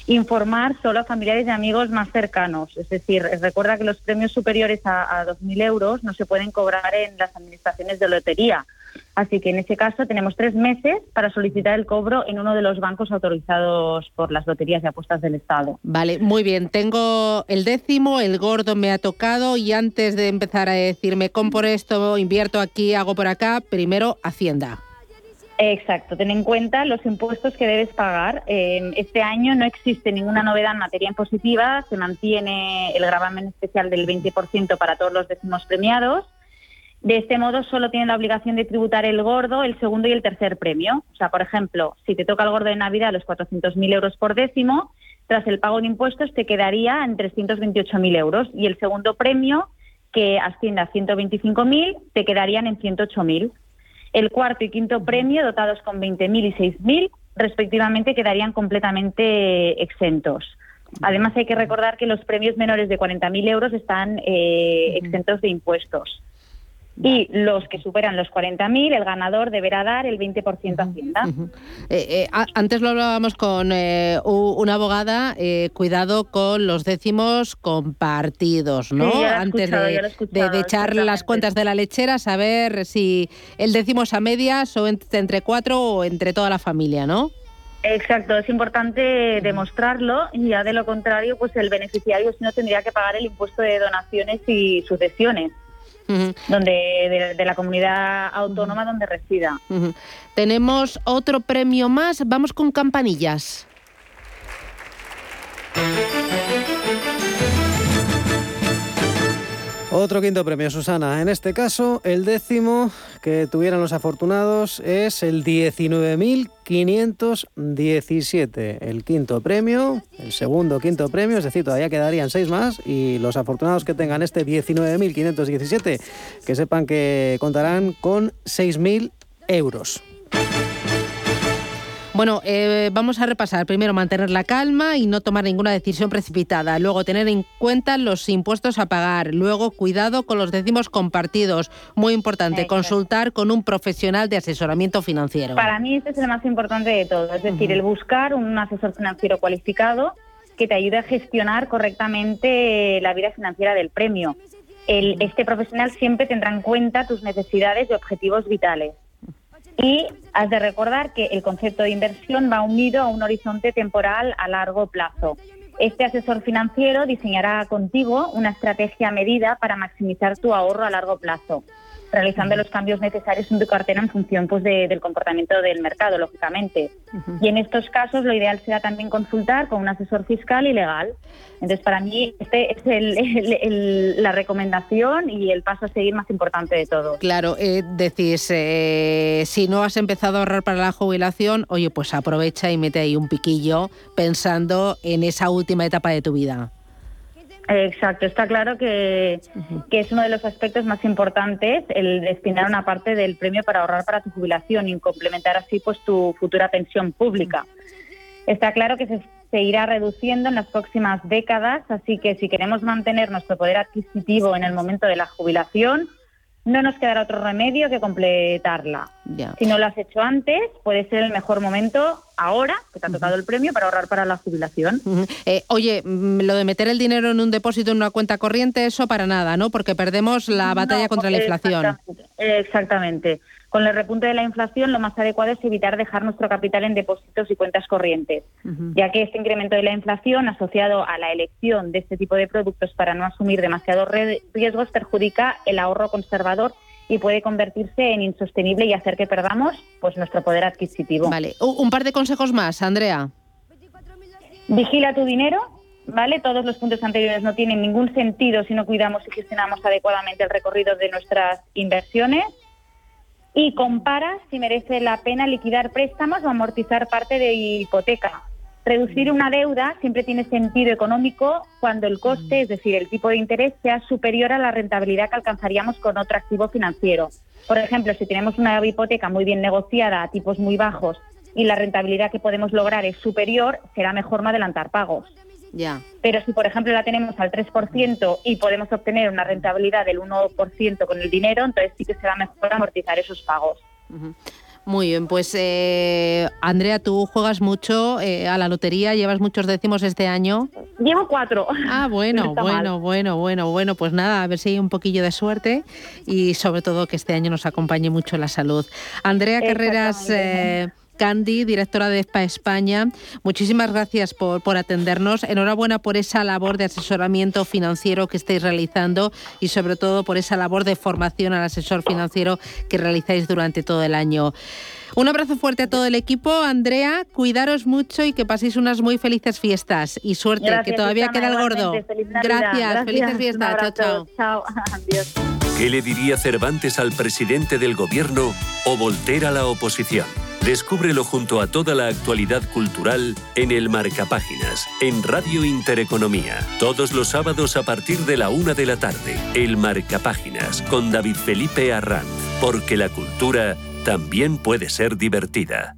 Q: informar solo a familiares y amigos más cercanos. Es decir, recuerda que los premios superiores a, a 2.000 euros no se pueden cobrar en las administraciones de lotería. Así que en ese caso tenemos tres meses para solicitar el cobro en uno de los bancos autorizados por las loterías de apuestas del Estado.
K: Vale, muy bien. Tengo el décimo, el gordo me ha tocado y antes de empezar a decirme compro esto, invierto aquí, hago por acá, primero Hacienda.
Q: Exacto, ten en cuenta los impuestos que debes pagar. Este año no existe ninguna novedad en materia impositiva, se mantiene el gravamen especial del 20% para todos los décimos premiados. De este modo, solo tienen la obligación de tributar el gordo, el segundo y el tercer premio. O sea, por ejemplo, si te toca el gordo de Navidad los 400.000 euros por décimo, tras el pago de impuestos te quedaría en 328.000 euros. Y el segundo premio, que asciende a 125.000, te quedarían en 108.000. El cuarto y quinto premio, dotados con 20.000 y 6.000, respectivamente, quedarían completamente exentos. Además, hay que recordar que los premios menores de 40.000 euros están eh, exentos de impuestos. Y los que superan los 40.000, el ganador deberá dar el 20% a Hacienda.
K: Eh, eh, antes lo hablábamos con eh, una abogada, eh, cuidado con los décimos compartidos, ¿no?
Q: Sí,
K: antes de, echar las cuentas de la lechera, saber si el décimo es a medias o ent- entre cuatro o entre toda la familia, ¿no?
Q: Exacto, es importante demostrarlo y ya de lo contrario, pues el beneficiario si no tendría que pagar el impuesto de donaciones y sucesiones, donde de, de la comunidad autónoma donde resida.
K: Tenemos otro premio más, vamos con campanillas.
F: Otro quinto premio, Susana. En este caso, el décimo que tuvieran los afortunados es el 19.517. El quinto premio, el segundo quinto premio, es decir, todavía quedarían seis más. Y los afortunados que tengan este 19.517, que sepan que contarán con 6.000 euros.
K: Bueno, eh, vamos a repasar. Primero, mantener la calma y no tomar ninguna decisión precipitada. Luego, tener en cuenta los impuestos a pagar. Luego, cuidado con los décimos compartidos. Muy importante, consultar con un profesional de asesoramiento financiero.
Q: Para mí este es el más importante de todo, es decir, el buscar un asesor financiero cualificado que te ayude a gestionar correctamente la vida financiera del premio. El- este profesional siempre tendrá en cuenta tus necesidades y objetivos vitales. Y has de recordar que el concepto de inversión va unido a un horizonte temporal a largo plazo. Este asesor financiero diseñará contigo una estrategia medida para maximizar tu ahorro a largo plazo, realizando los cambios necesarios en tu cartera en función pues, de- del comportamiento del mercado, lógicamente. Y en estos casos lo ideal será también consultar con un asesor fiscal y legal. Entonces, para mí, este es el- el- el- la recomendación y el paso a seguir más importante de todo.
K: Claro, eh, decís, eh, si no has empezado a ahorrar para la jubilación, oye, pues aprovecha y mete ahí un piquillo pensando en esa última etapa de tu vida.
Q: Exacto, está claro que, que es uno de los aspectos más importantes el destinar una parte del premio para ahorrar para tu jubilación y complementar así pues tu futura pensión pública. Está claro que se, se irá reduciendo en las próximas décadas, así que si queremos mantener nuestro poder adquisitivo en el momento de la jubilación, no nos quedará otro remedio que completarla. Si no lo has hecho antes, puede ser el mejor momento ahora, que te ha tocado el premio, para ahorrar para la jubilación.
K: Eh, oye, mm, lo de meter el dinero en un depósito en una cuenta corriente, eso para nada, ¿no? Porque perdemos la batalla
Q: No,
K: contra la inflación.
Q: Exactamente, exactamente. Con el repunte de la inflación, lo más adecuado es evitar dejar nuestro capital en depósitos y cuentas corrientes, ya que este incremento de la inflación asociado a la elección de este tipo de productos para no asumir demasiados riesgos perjudica el ahorro conservador y puede convertirse en insostenible y hacer que perdamos pues nuestro poder adquisitivo.
K: Vale, un par de consejos más, Andrea.
Q: Vigila tu dinero, ¿vale? Todos los puntos anteriores no tienen ningún sentido si no cuidamos y gestionamos adecuadamente el recorrido de nuestras inversiones. Y compara si merece la pena liquidar préstamos o amortizar parte de hipoteca. Reducir una deuda siempre tiene sentido económico cuando el coste, es decir, el tipo de interés, sea superior a la rentabilidad que alcanzaríamos con otro activo financiero. Por ejemplo, si tenemos una hipoteca muy bien negociada a tipos muy bajos y la rentabilidad que podemos lograr es superior, será mejor no adelantar pagos.
K: Ya.
Q: Pero si, por ejemplo, la tenemos al 3% y podemos obtener una rentabilidad del 1% con el dinero, entonces sí que será mejor amortizar esos pagos.
K: Muy bien, pues eh, Andrea, tú juegas mucho eh, a la lotería, llevas muchos décimos este año.
Q: Llevo cuatro.
K: Ah, [LAUGHS] bueno,
Q: No
K: bueno,
Q: mal.
K: bueno, bueno, bueno, pues nada, a ver si hay un poquillo de suerte y sobre todo que este año nos acompañe mucho la salud. Andrea Carreras eh, Candy, directora de ESPA España, muchísimas gracias por, por atendernos. Enhorabuena por esa labor de asesoramiento financiero que estáis realizando y sobre todo por esa labor de formación al asesor financiero que realizáis durante todo el año. Un abrazo fuerte a todo el equipo. Andrea, cuidaros mucho y que paséis unas muy felices fiestas. Y suerte,
Q: Gracias,
K: que todavía queda el gordo. Gracias, felices fiestas. Chao, chao.
Q: Chao, [LAUGHS] adiós.
J: ¿Qué le diría Cervantes al presidente del gobierno o Voltaire a la oposición? Descúbrelo junto a toda la actualidad cultural en el Marcapáginas, en Radio Intereconomía. Todos los sábados a partir de la una de la tarde. El Marcapáginas con David Felipe Arranz. Porque la cultura también puede ser divertida.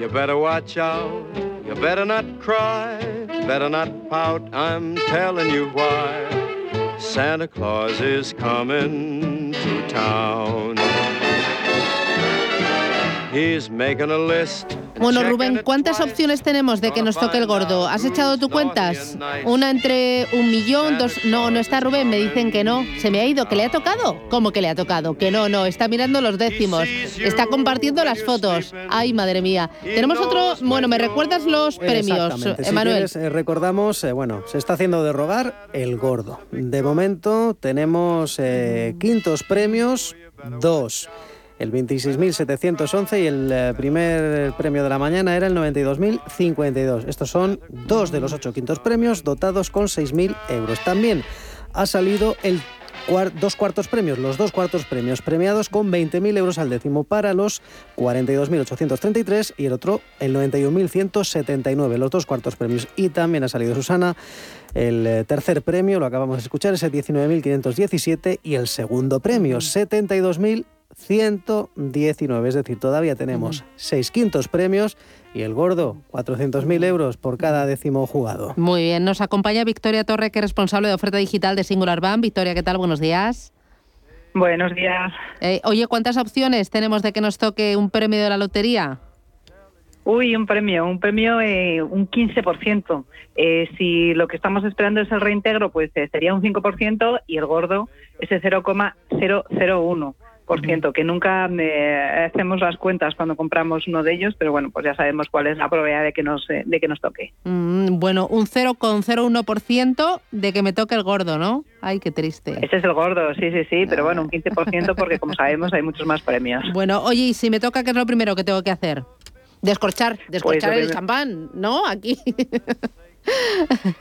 R: You better watch out. You better not cry. Better not pout. I'm telling you why. Santa Claus is coming to town. He's making a list.
K: Bueno, Rubén, ¿cuántas opciones tenemos de que nos toque el gordo? ¿Has echado tú cuentas? Una entre un millón, dos... No, no está Rubén, me dicen que no. ¿Se me ha ido? ¿Que le ha tocado? ¿Cómo que le ha tocado? Que no, no, está mirando los décimos. Está compartiendo las fotos. Ay, madre mía. Tenemos otro... Bueno, ¿me recuerdas los premios,
F: Exactamente. Si
K: Emanuel?
F: eh, recordamos, eh, bueno, se está haciendo de rogar el gordo. De momento tenemos eh, quintos premios, dos. El 26.711 y el eh, primer premio de la mañana era el 92.052. Estos son dos de los ocho quintos premios dotados con 6.000 euros. También ha salido el dos cuartos premios, los dos cuartos premios premiados con 20.000 euros al décimo para los 42.833 y el otro el 91.179, los dos cuartos premios. Y también ha salido Susana el eh, tercer premio, lo acabamos de escuchar, es el 19.517 y el segundo premio, 72.000 119. Es decir, todavía tenemos seis quintos premios y el gordo, 400.000 euros por cada décimo jugado.
K: Muy bien, nos acompaña Victoria Torre, que es responsable de oferta digital de Singular Bank. Victoria, ¿qué tal? Buenos días.
S: Buenos días.
K: Eh, oye, ¿cuántas opciones tenemos de que nos toque un premio de la lotería?
S: Uy, un premio, un premio, eh, un 15%. Eh, si lo que estamos esperando es el reintegro, pues eh, sería un 5% y el gordo ese 0,001 que nunca eh, hacemos las cuentas cuando compramos uno de ellos, pero bueno, pues ya sabemos cuál es la probabilidad de que nos, eh, de que nos toque.
K: Mm, bueno, un 0,01% de que me toque el gordo, ¿no? Ay, qué triste.
S: Ese es el gordo, sí, sí, sí, pero bueno, un 15% porque como sabemos hay muchos más premios. [LAUGHS]
K: Bueno, oye, y si me toca, ¿qué es lo primero que tengo que hacer? Descorchar, descorchar pues el champán, ¿no? Aquí. [LAUGHS]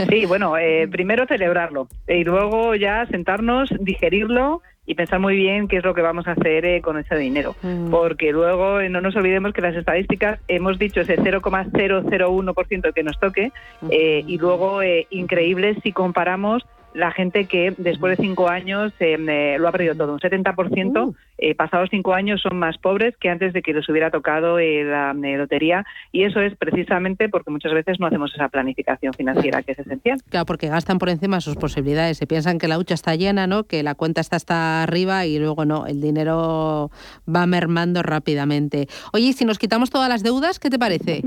S: Sí, bueno, eh, primero celebrarlo y luego ya sentarnos, digerirlo y pensar muy bien qué es lo que vamos a hacer eh, con ese dinero. Mm. Porque luego eh, no nos olvidemos que las estadísticas hemos dicho ese 0,001% que nos toque eh, y luego increíble si comparamos la gente que después de cinco años eh, lo ha perdido todo. Un 70% uh. eh, pasados cinco años son más pobres que antes de que les hubiera tocado eh, la lotería y eso es precisamente porque muchas veces no hacemos esa planificación financiera que es esencial.
K: Claro, porque gastan por encima de sus posibilidades. Se piensan que la hucha está llena, ¿no? que la cuenta está hasta arriba y luego no, el dinero va mermando rápidamente. Oye, si nos quitamos todas las deudas, ¿qué te parece?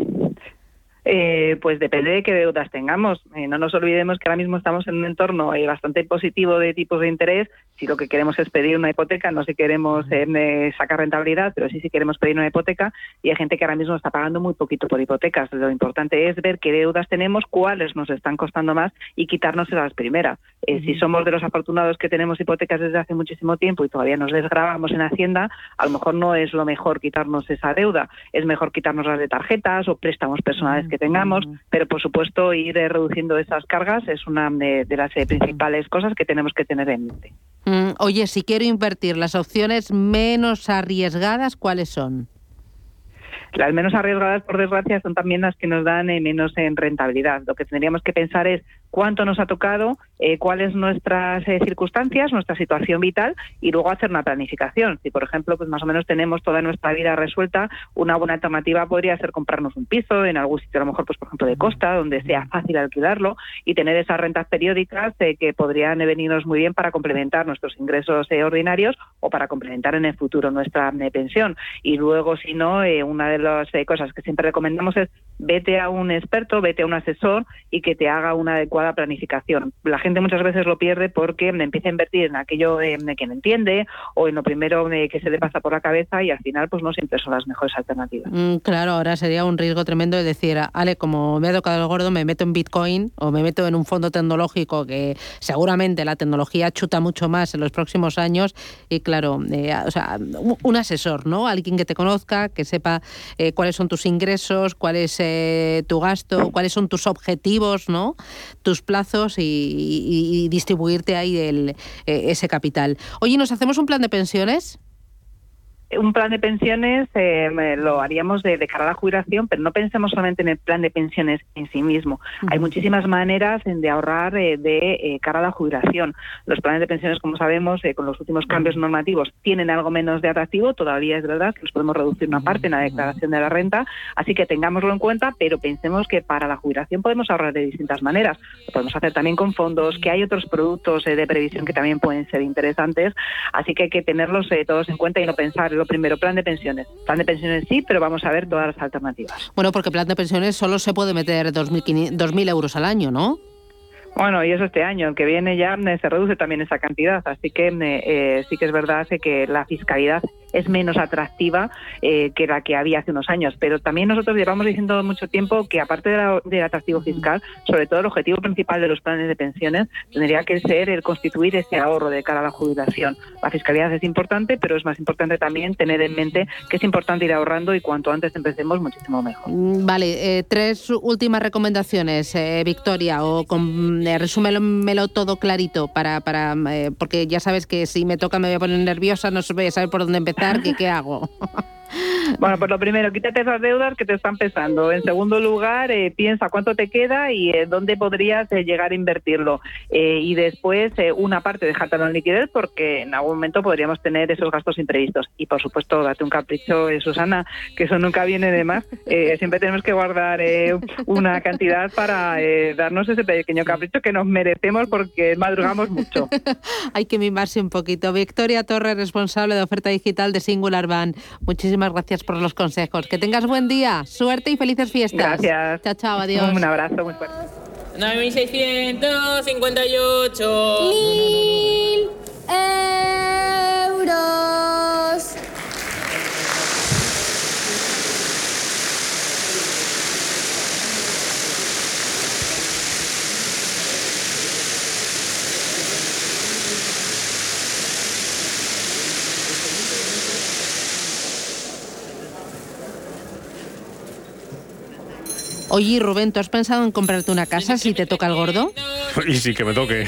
S: Eh, pues depende de qué deudas tengamos. Eh, no nos olvidemos que ahora mismo estamos en un entorno eh, bastante positivo de tipos de interés. Si lo que queremos es pedir una hipoteca, no si queremos sacar rentabilidad, pero sí si queremos pedir una hipoteca. Y hay gente que ahora mismo está pagando muy poquito por hipotecas. Lo importante es ver qué deudas tenemos, cuáles nos están costando más y quitarnos las primeras. Si somos de los afortunados que tenemos hipotecas desde hace muchísimo tiempo y todavía nos desgrabamos en Hacienda, a lo mejor no es lo mejor quitarnos esa deuda. Es mejor quitarnos las de tarjetas o préstamos personales que tengamos, pero por supuesto ir eh, reduciendo esas cargas es una de, las eh, principales cosas que tenemos que tener en mente.
K: Mm, oye, si quiero invertir, las opciones menos arriesgadas, ¿cuáles son?
S: Las menos arriesgadas, por desgracia, son también las que nos dan eh, menos en rentabilidad. Lo que tendríamos que pensar es cuánto nos ha tocado, eh, cuáles nuestras eh, circunstancias, nuestra situación vital y luego hacer una planificación. Si, por ejemplo, pues más o menos tenemos toda nuestra vida resuelta, una buena alternativa podría ser comprarnos un piso en algún sitio, a lo mejor, pues por ejemplo, de costa, donde sea fácil alquilarlo y tener esas rentas periódicas que podrían venirnos muy bien para complementar nuestros ingresos ordinarios o para complementar en el futuro nuestra pensión. Y luego, si no, una de las eh, cosas que siempre recomendamos es vete a un experto, vete a un asesor y que te haga una adecuada planificación. La gente muchas veces lo pierde porque empieza a invertir en aquello de, que no entiende o en lo primero que se le pasa por la cabeza y al final pues no siempre son las mejores alternativas.
K: Mm, claro, ahora sería un riesgo tremendo de decir, Ale, como me ha tocado el gordo, me meto en Bitcoin o me meto en un fondo tecnológico que seguramente la tecnología chuta mucho más en los próximos años y claro, eh, o sea, un asesor, ¿no? Alguien que te conozca, que sepa eh, cuáles son tus ingresos, cuál es eh, tu gasto, cuáles son tus objetivos, ¿no? tus plazos y, distribuirte ahí el, ese capital. Oye, ¿nos hacemos un plan de pensiones?
S: Un plan de pensiones eh, lo haríamos de, cara a la jubilación, pero no pensemos solamente en el plan de pensiones en sí mismo. Hay muchísimas maneras de ahorrar eh, de eh, cara a la jubilación. Los planes de pensiones, como sabemos, con los últimos cambios normativos, tienen algo menos de atractivo. Todavía es verdad que los podemos reducir una parte en la declaración de la renta, así que tengámoslo en cuenta, pero pensemos que para la jubilación podemos ahorrar de distintas maneras. Lo podemos hacer también con fondos, que hay otros productos de previsión que también pueden ser interesantes, así que hay que tenerlos todos en cuenta y no pensar primero, plan de pensiones. Plan de pensiones sí, pero vamos a ver todas las alternativas.
K: Bueno, porque plan de pensiones solo se puede meter 2.000 euros al año, ¿no?
S: Bueno, y eso este año, el que viene ya se reduce también esa cantidad, así que eh, sí que es verdad que la fiscalidad es menos atractiva eh, que la que había hace unos años. Pero también nosotros llevamos diciendo mucho tiempo que aparte de la- del atractivo fiscal, sobre todo el objetivo principal de los planes de pensiones tendría que ser el constituir ese ahorro de cara a la jubilación. La fiscalidad es importante, pero es más importante también tener en mente que es importante ir ahorrando y cuanto antes empecemos, muchísimo mejor.
K: Mm, Vale, eh, tres últimas recomendaciones, eh, Victoria, o con, eh, resúmelo todo clarito, para, para porque ya sabes que si me toca me voy a poner nerviosa, no voy a saber por dónde empezar, ¿qué, qué hago? [LAUGHS]
S: Bueno, pues lo primero, quítate esas deudas que te están pesando. En segundo lugar, eh, piensa cuánto te queda y eh, dónde podrías eh, llegar a invertirlo. Eh, y después, eh, una parte, dejártelo en liquidez porque en algún momento podríamos tener esos gastos imprevistos. Y por supuesto, date un capricho, Susana, que eso nunca viene de más. Siempre tenemos que guardar una cantidad para darnos ese pequeño capricho que nos merecemos porque madrugamos mucho. [LAUGHS]
K: Hay que mimarse un poquito. Victoria Torres, responsable de oferta digital de Singular Van. Muchísimas gracias por los consejos. Que tengas buen día, suerte y felices fiestas.
S: Gracias.
K: Chao, chao, adiós.
S: Un abrazo muy fuerte.
T: 9.658.
N: Mil euros.
K: Oye, Rubén, ¿tú has pensado en comprarte una casa si te toca el gordo? [LAUGHS]
L: Y sí que me toque.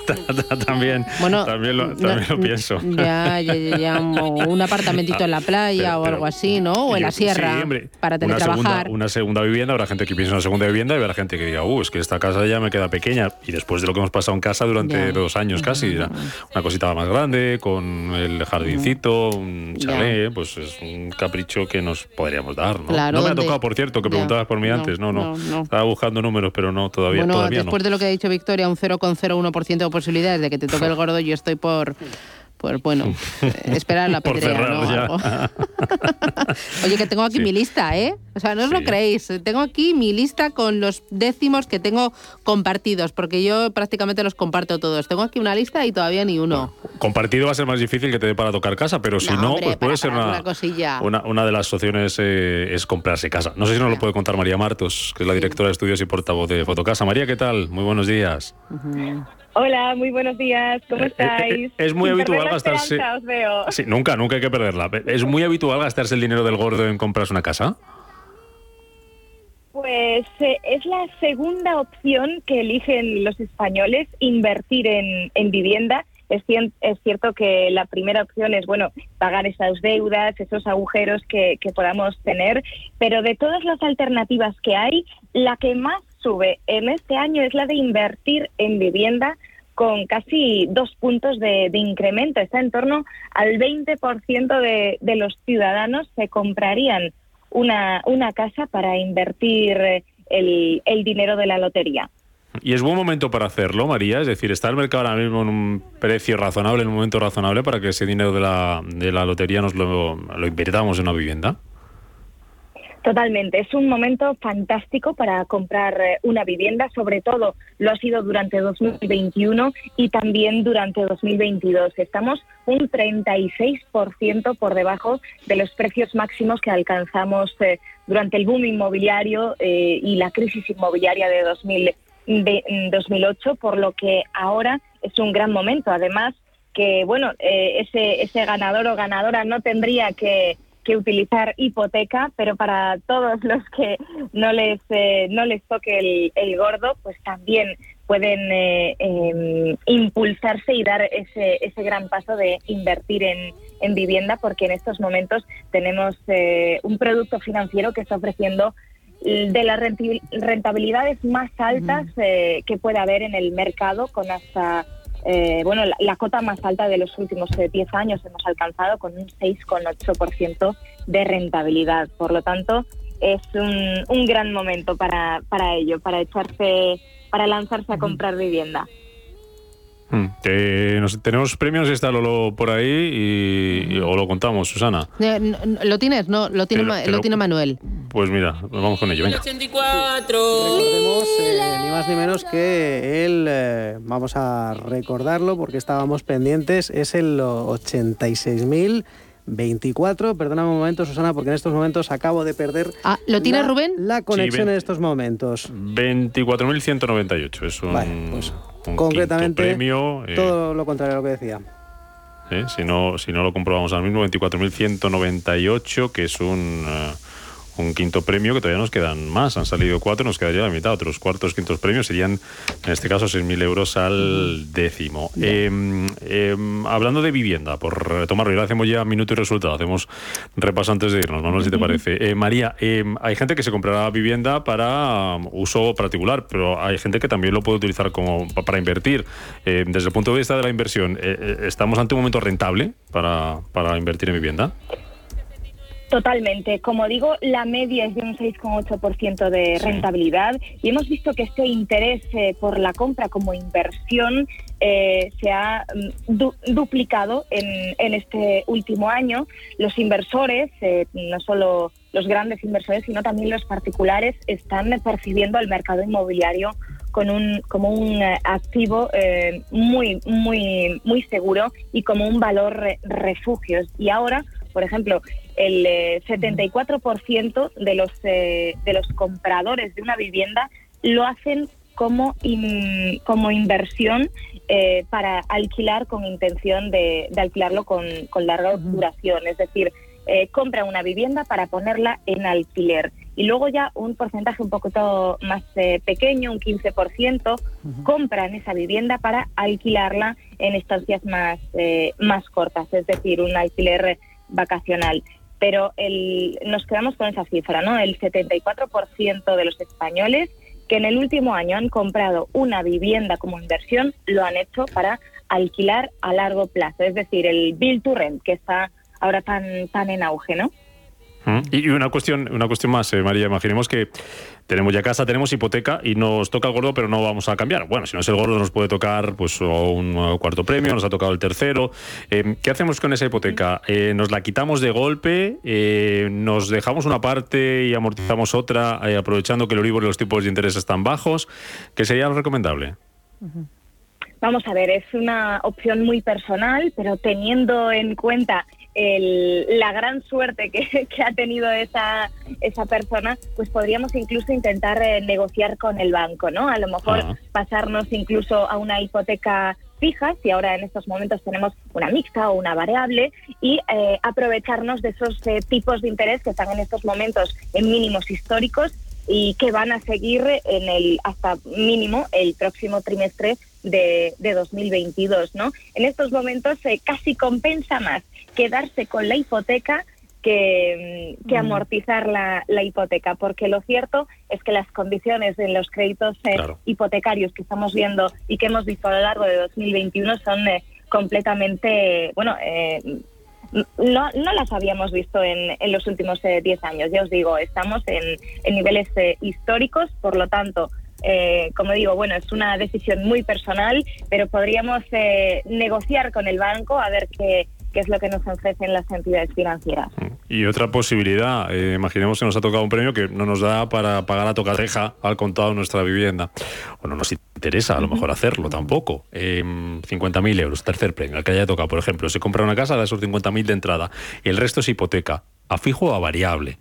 L: [LAUGHS] también,
K: Bueno,
L: también, lo, también lo pienso. [LAUGHS]
K: Ya, ya, ya, un apartamentito en la playa
L: Pero-
K: o
L: pero-
K: algo así, ¿no? O en la
L: Sí,
K: sierra
L: hombre,
K: para
L: una segunda,
K: teletrabajar.
L: una segunda vivienda, habrá gente que piensa en una segunda vivienda y habrá gente que diga, uh, es que esta casa ya me queda pequeña. Y después de lo que hemos pasado en casa durante
K: Ya.
L: dos años casi, ya, una cosita más grande, con el jardincito, un chalet, pues es un capricho que nos podríamos dar, ¿no?
K: Claro,
L: no me ha tocado, por cierto, que preguntabas por mí antes, no, no,
K: no, no.
L: Estaba buscando números, pero no, todavía,
K: bueno,
L: todavía
K: después
L: no.
K: de lo que ha dicho Victoria, un 0,01% de posibilidades de que te toque el gordo, yo estoy por, por bueno, [LAUGHS] esperar la pedrea. [LAUGHS] Oye, que tengo aquí mi lista, ¿eh? O sea, no os lo creéis. Tengo aquí mi lista con los décimos que tengo compartidos, porque yo prácticamente los comparto todos. Tengo aquí una lista y todavía ni uno.
L: Compartido va a ser más difícil que te dé para tocar casa, pero si no,
K: hombre,
L: pues puede ser una,
K: una cosilla.
L: Una, una de las opciones eh, es comprarse casa. No sé si nos lo puede contar María Martos, que es la directora de estudios y portavoz de Fotocasa. María, ¿qué tal? Muy buenos días.
U: Hola, muy buenos días. ¿Cómo
L: Eh,
U: estáis?
L: eh, es muy
U: Sin
L: habitual gastarse-
U: esperanza, os veo.
L: Sí, nunca, nunca hay que perderla. ¿Es muy habitual gastarse el dinero del gordo en comprarse una casa?
U: Pues eh, es la segunda opción que eligen los españoles, invertir en, en vivienda. Es, cien- es cierto que la primera opción es, bueno, pagar esas deudas, esos agujeros que, que podamos tener, pero de todas las alternativas que hay, la que más sube en este año es la de invertir en vivienda con casi dos puntos de, de incremento. Está en torno al 20% de, de los ciudadanos se comprarían una, una casa para invertir eh, el, el dinero de la lotería.
L: Y es buen momento para hacerlo, María. Es decir, está el mercado ahora mismo en un precio razonable, en un momento razonable para que ese dinero de la, de la lotería nos lo, lo invirtamos en una vivienda.
U: Totalmente, es un momento fantástico para comprar eh, una vivienda, sobre todo lo ha sido durante 2021 y también durante 2022. Estamos un 36% por debajo de los precios máximos que alcanzamos eh, durante el boom inmobiliario eh, y la crisis inmobiliaria de 2000 de- mm, 2008, por lo que ahora es un gran momento. Además, que bueno, eh, ese, ese ganador o ganadora no tendría que, que utilizar hipoteca, pero para todos [LAUGHS] los que no les, eh, no les toque el, el gordo, pues también pueden eh, em, impulsarse y dar ese, ese gran paso de invertir en, en vivienda, porque en estos momentos tenemos eh, un producto financiero que está ofreciendo de las rentabilidades más altas eh, que puede haber en el mercado, con hasta eh, bueno la, la cota más alta de los últimos eh, 10 años hemos alcanzado con un 6,8% de rentabilidad. Por lo tanto, es un, un gran momento para, para ello, para echarse, para lanzarse a comprar vivienda.
L: Mm, que nos- tenemos premios, está Lolo por ahí y, y- o lo contamos, Susana.
K: Eh, ¿Lo tienes? No, lo tiene,
L: lo-
K: tiene Manuel.
L: Pues mira, vamos con ello, venga.
T: 84.
F: Recordemos, eh, ni más ni menos que él, eh, vamos a recordarlo porque estábamos pendientes, es el 86.000 24. Perdona un momento, Susana, porque en estos momentos acabo de perder.
K: Ah, ¿lo tiene
F: la-
K: Rubén?
F: La conexión
L: ven-
F: en estos momentos.
L: 24.198 es un, un
F: Concretamente,
L: premio. eh,
F: Todo lo contrario a lo que decía.
L: eh, si, no, si no lo comprobamos ahora mismo, 24.198, que es un, eh, un quinto premio que todavía nos quedan más. Han salido cuatro, nos quedaría la mitad. Otros cuartos, quintos premios serían, en este caso, 6.000 euros al décimo. Eh, eh, hablando de vivienda, por retomarlo, ya hacemos ya minuto y resultado. Hacemos repaso antes de irnos, Manuel, si te parece. Eh, María, eh, hay gente que se comprará vivienda para um, uso particular, pero hay gente que también lo puede utilizar como pa- para invertir. Desde el punto de vista de la inversión, eh, eh, ¿estamos ante un momento rentable para, para invertir en vivienda?
U: Totalmente. Como digo, la media es de un 6,8% de rentabilidad y hemos visto que este interés eh, por la compra como inversión eh, se ha mm, du- duplicado en, en este último año. Los inversores, eh, no solo los grandes inversores, sino también los particulares, están percibiendo el mercado inmobiliario con un, como un eh, activo eh, muy, muy, muy seguro y como un valor re- refugio. Y ahora, por ejemplo, el eh, 74% de los, eh, de los compradores de una vivienda lo hacen como, in- como inversión eh, para alquilar con intención de, de alquilarlo con, con larga duración. Es decir, eh, compra una vivienda para ponerla en alquiler. Y luego ya un porcentaje un poquito más eh, pequeño, un 15%, compran esa vivienda para alquilarla en estancias más, eh, más cortas, es decir, un alquiler vacacional. Pero el, nos quedamos con esa cifra, ¿no? El 74% de los españoles que en el último año han comprado una vivienda como inversión lo han hecho para alquilar a largo plazo, es decir, el build to rent que está ahora tan tan en auge, ¿no?
L: Y una cuestión, una cuestión más, eh, María. Imaginemos que tenemos ya casa, tenemos hipoteca y nos toca el gordo, pero no vamos a cambiar. Bueno, si no es el gordo, nos puede tocar pues un cuarto premio, nos ha tocado el tercero. Eh, ¿Qué hacemos con esa hipoteca? Eh, ¿Nos la quitamos de golpe? ¿Nos dejamos una parte y amortizamos otra, aprovechando que el Euribor y los tipos de interés están bajos? ¿Qué sería lo recomendable?
U: Vamos a ver, es una opción muy personal, pero teniendo en cuenta el- la gran suerte que, [LAUGHS] que ha tenido esa, esa persona, pues podríamos incluso intentar eh, negociar con el banco, ¿no? A lo mejor pasarnos incluso a una hipoteca fija, si ahora en estos momentos tenemos una mixta o una variable, y eh, aprovecharnos de esos eh, tipos de interés que están en estos momentos en mínimos históricos y que van a seguir en el hasta mínimo el próximo trimestre de, de 2022, ¿no? En estos momentos eh, casi compensa más quedarse con la hipoteca que, mm, que amortizar la, la hipoteca, porque lo cierto es que las condiciones en los créditos eh, hipotecarios que estamos viendo y que hemos visto a lo largo de 2021 son eh, completamente, bueno, eh, no, no las habíamos visto en, en los últimos eh, 10 años. Ya os digo, estamos en, en niveles eh, históricos, por lo tanto, eh, como digo, bueno, es una decisión muy personal, pero podríamos eh, negociar con el banco a ver qué, qué es lo que nos ofrecen las entidades financieras.
L: Y otra posibilidad, eh, imaginemos que nos ha tocado un premio que no nos da para pagar a tocareja al contado nuestra vivienda. O no nos interesa a lo mejor hacerlo tampoco. Eh, 50.000 euros, tercer premio, el que haya tocado, por ejemplo. Se compra una casa, da esos 50.000 de entrada y el resto es hipoteca, a fijo o a variable.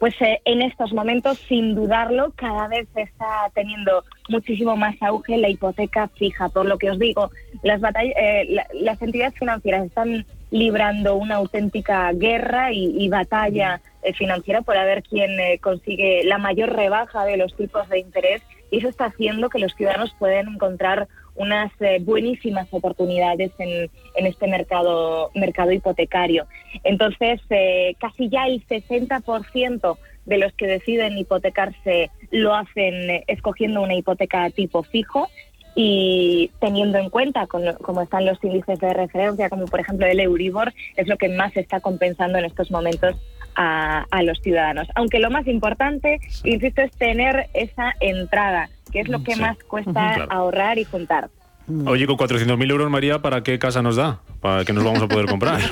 U: Pues eh, en estos momentos, sin dudarlo, cada vez está teniendo muchísimo más auge la hipoteca fija. Por lo que os digo, las, eh, la- las entidades financieras están librando una auténtica guerra y, y batalla eh, financiera por a ver quién eh, consigue la mayor rebaja de los tipos de interés y eso está haciendo que los ciudadanos puedan encontrar unas eh, buenísimas oportunidades en, en este mercado, mercado hipotecario. Entonces, eh, casi ya el 60% de los que deciden hipotecarse lo hacen eh, escogiendo una hipoteca tipo fijo y teniendo en cuenta cómo están los índices de referencia, como por ejemplo el Euribor, es lo que más está compensando en estos momentos a, a los ciudadanos. Aunque lo más importante, insisto, es tener esa entrada, que es lo que
L: Sí.
U: más cuesta
L: Claro.
U: ahorrar y juntar.
L: Oye, con 400.000 euros, María, ¿para qué casa nos da? ¿Para qué nos vamos a poder comprar? [LAUGHS]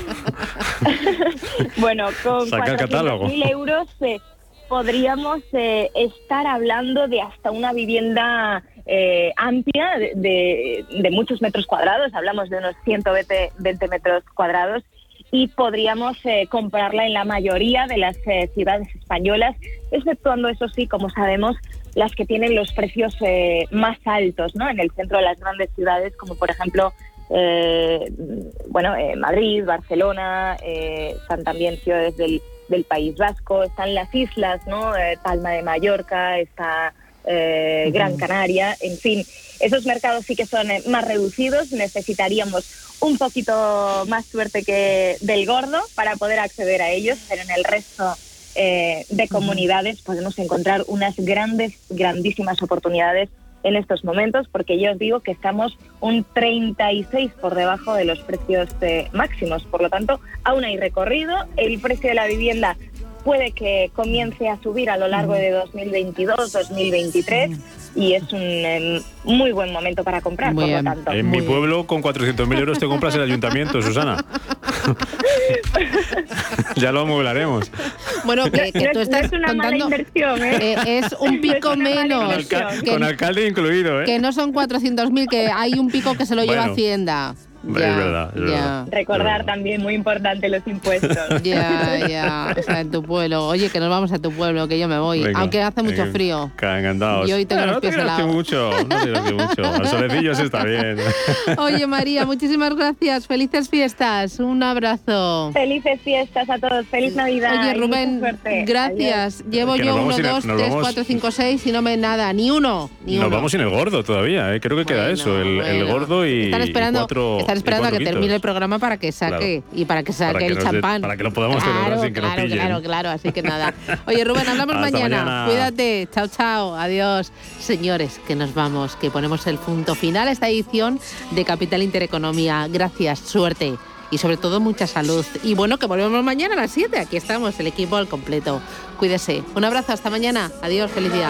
U: Bueno, con
L: Saca el catálogo.
U: 400.000 euros eh, podríamos eh, estar hablando de hasta una vivienda eh, amplia de, de- de muchos metros cuadrados, hablamos de unos 120 20 metros cuadrados y podríamos eh, comprarla en la mayoría de las eh, ciudades españolas, exceptuando, eso sí, como sabemos, las que tienen los precios eh, más altos, ¿no? En el centro de las grandes ciudades, como por ejemplo, eh, bueno, eh, Madrid, Barcelona, están también ciudades del, del País Vasco, están las islas, ¿no? Palma de Mallorca, está eh, Gran Canaria, en fin, esos mercados sí que son más reducidos, necesitaríamos un poquito más suerte que del gordo para poder acceder a ellos, pero en el resto eh, de comunidades podemos encontrar unas grandes, grandísimas oportunidades en estos momentos, porque yo os digo que estamos un 36 por debajo de los precios eh, máximos. Por lo tanto, aún hay recorrido. El precio de la vivienda puede que comience a subir a lo largo de 2022, 2023 y es un eh, muy buen momento para comprar, por lo tanto.
L: En mi pueblo, con 400.000 euros te compras el ayuntamiento, Susana. [LAUGHS] ya lo amueblaremos.
K: Bueno, que, que
U: No
K: tú
U: es-
K: estás
U: no es una mala inversión, ¿eh?
K: eh, es [LAUGHS] un pico menos. que-
L: Con alcalde incluido, ¿eh?
K: Que no son 400.000, que hay un pico que se lo lleva
L: Bueno. Es verdad, es verdad.
U: Recordar también, muy importante, los impuestos. [LAUGHS]
K: Ya, ya. O sea, en tu pueblo. Oye, que nos vamos a tu pueblo, que yo me voy.
L: Venga,
K: Aunque hace mucho
L: venga.
K: frío.
L: Ca- Encantados.
K: Y hoy tengo
L: Bueno,
K: los pies
L: no te
K: helados.
L: mucho, no te mucho. [LAUGHS] Al solecillo sí está bien. [LAUGHS]
K: Oye, María, muchísimas gracias. Felices fiestas. Un abrazo.
U: Felices fiestas a todos, feliz Navidad.
K: Oye, Rubén, gracias. Llevo
L: Que
K: yo
L: nos vamos
K: 1,
L: sin el-
K: 2,
L: nos
K: 3,
L: vamos-
K: 4, 5, 6 y no me nada. Ni uno. Ni
L: Nos
K: uno.
L: vamos sin el gordo todavía, ¿eh? Creo que queda eso, el, el
K: bueno.
L: gordo y,
K: Están esperando,
L: y cuatro,
K: están
L: y
K: esperando a que
L: quitos.
K: termine el programa para que saque y para que saque
L: Para que
K: el
L: nos
K: champán.
L: para que lo podamos
K: claro,
L: celebrar sin que nos
K: claro,
L: pillen.
K: Claro, claro, así que nada. Oye, Rubén, hablamos mañana. Cuídate. Chao, chao. Adiós. Señores, que nos vamos, que ponemos el punto final a esta edición de Capital Intereconomía. Gracias, suerte y sobre todo mucha salud. Y bueno, que volvemos mañana a las 7. Aquí estamos, el equipo al completo. Cuídese. Un abrazo, hasta mañana. Adiós, feliz día.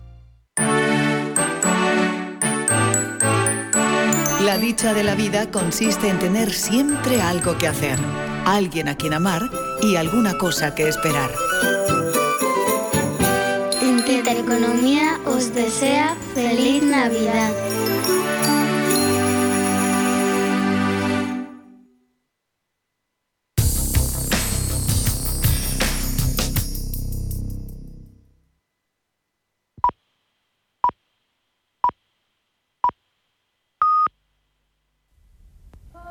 V: La dicha de la vida consiste en tener siempre algo que hacer, alguien a quien amar y alguna cosa que esperar.
N: Intereconomía os desea feliz Navidad.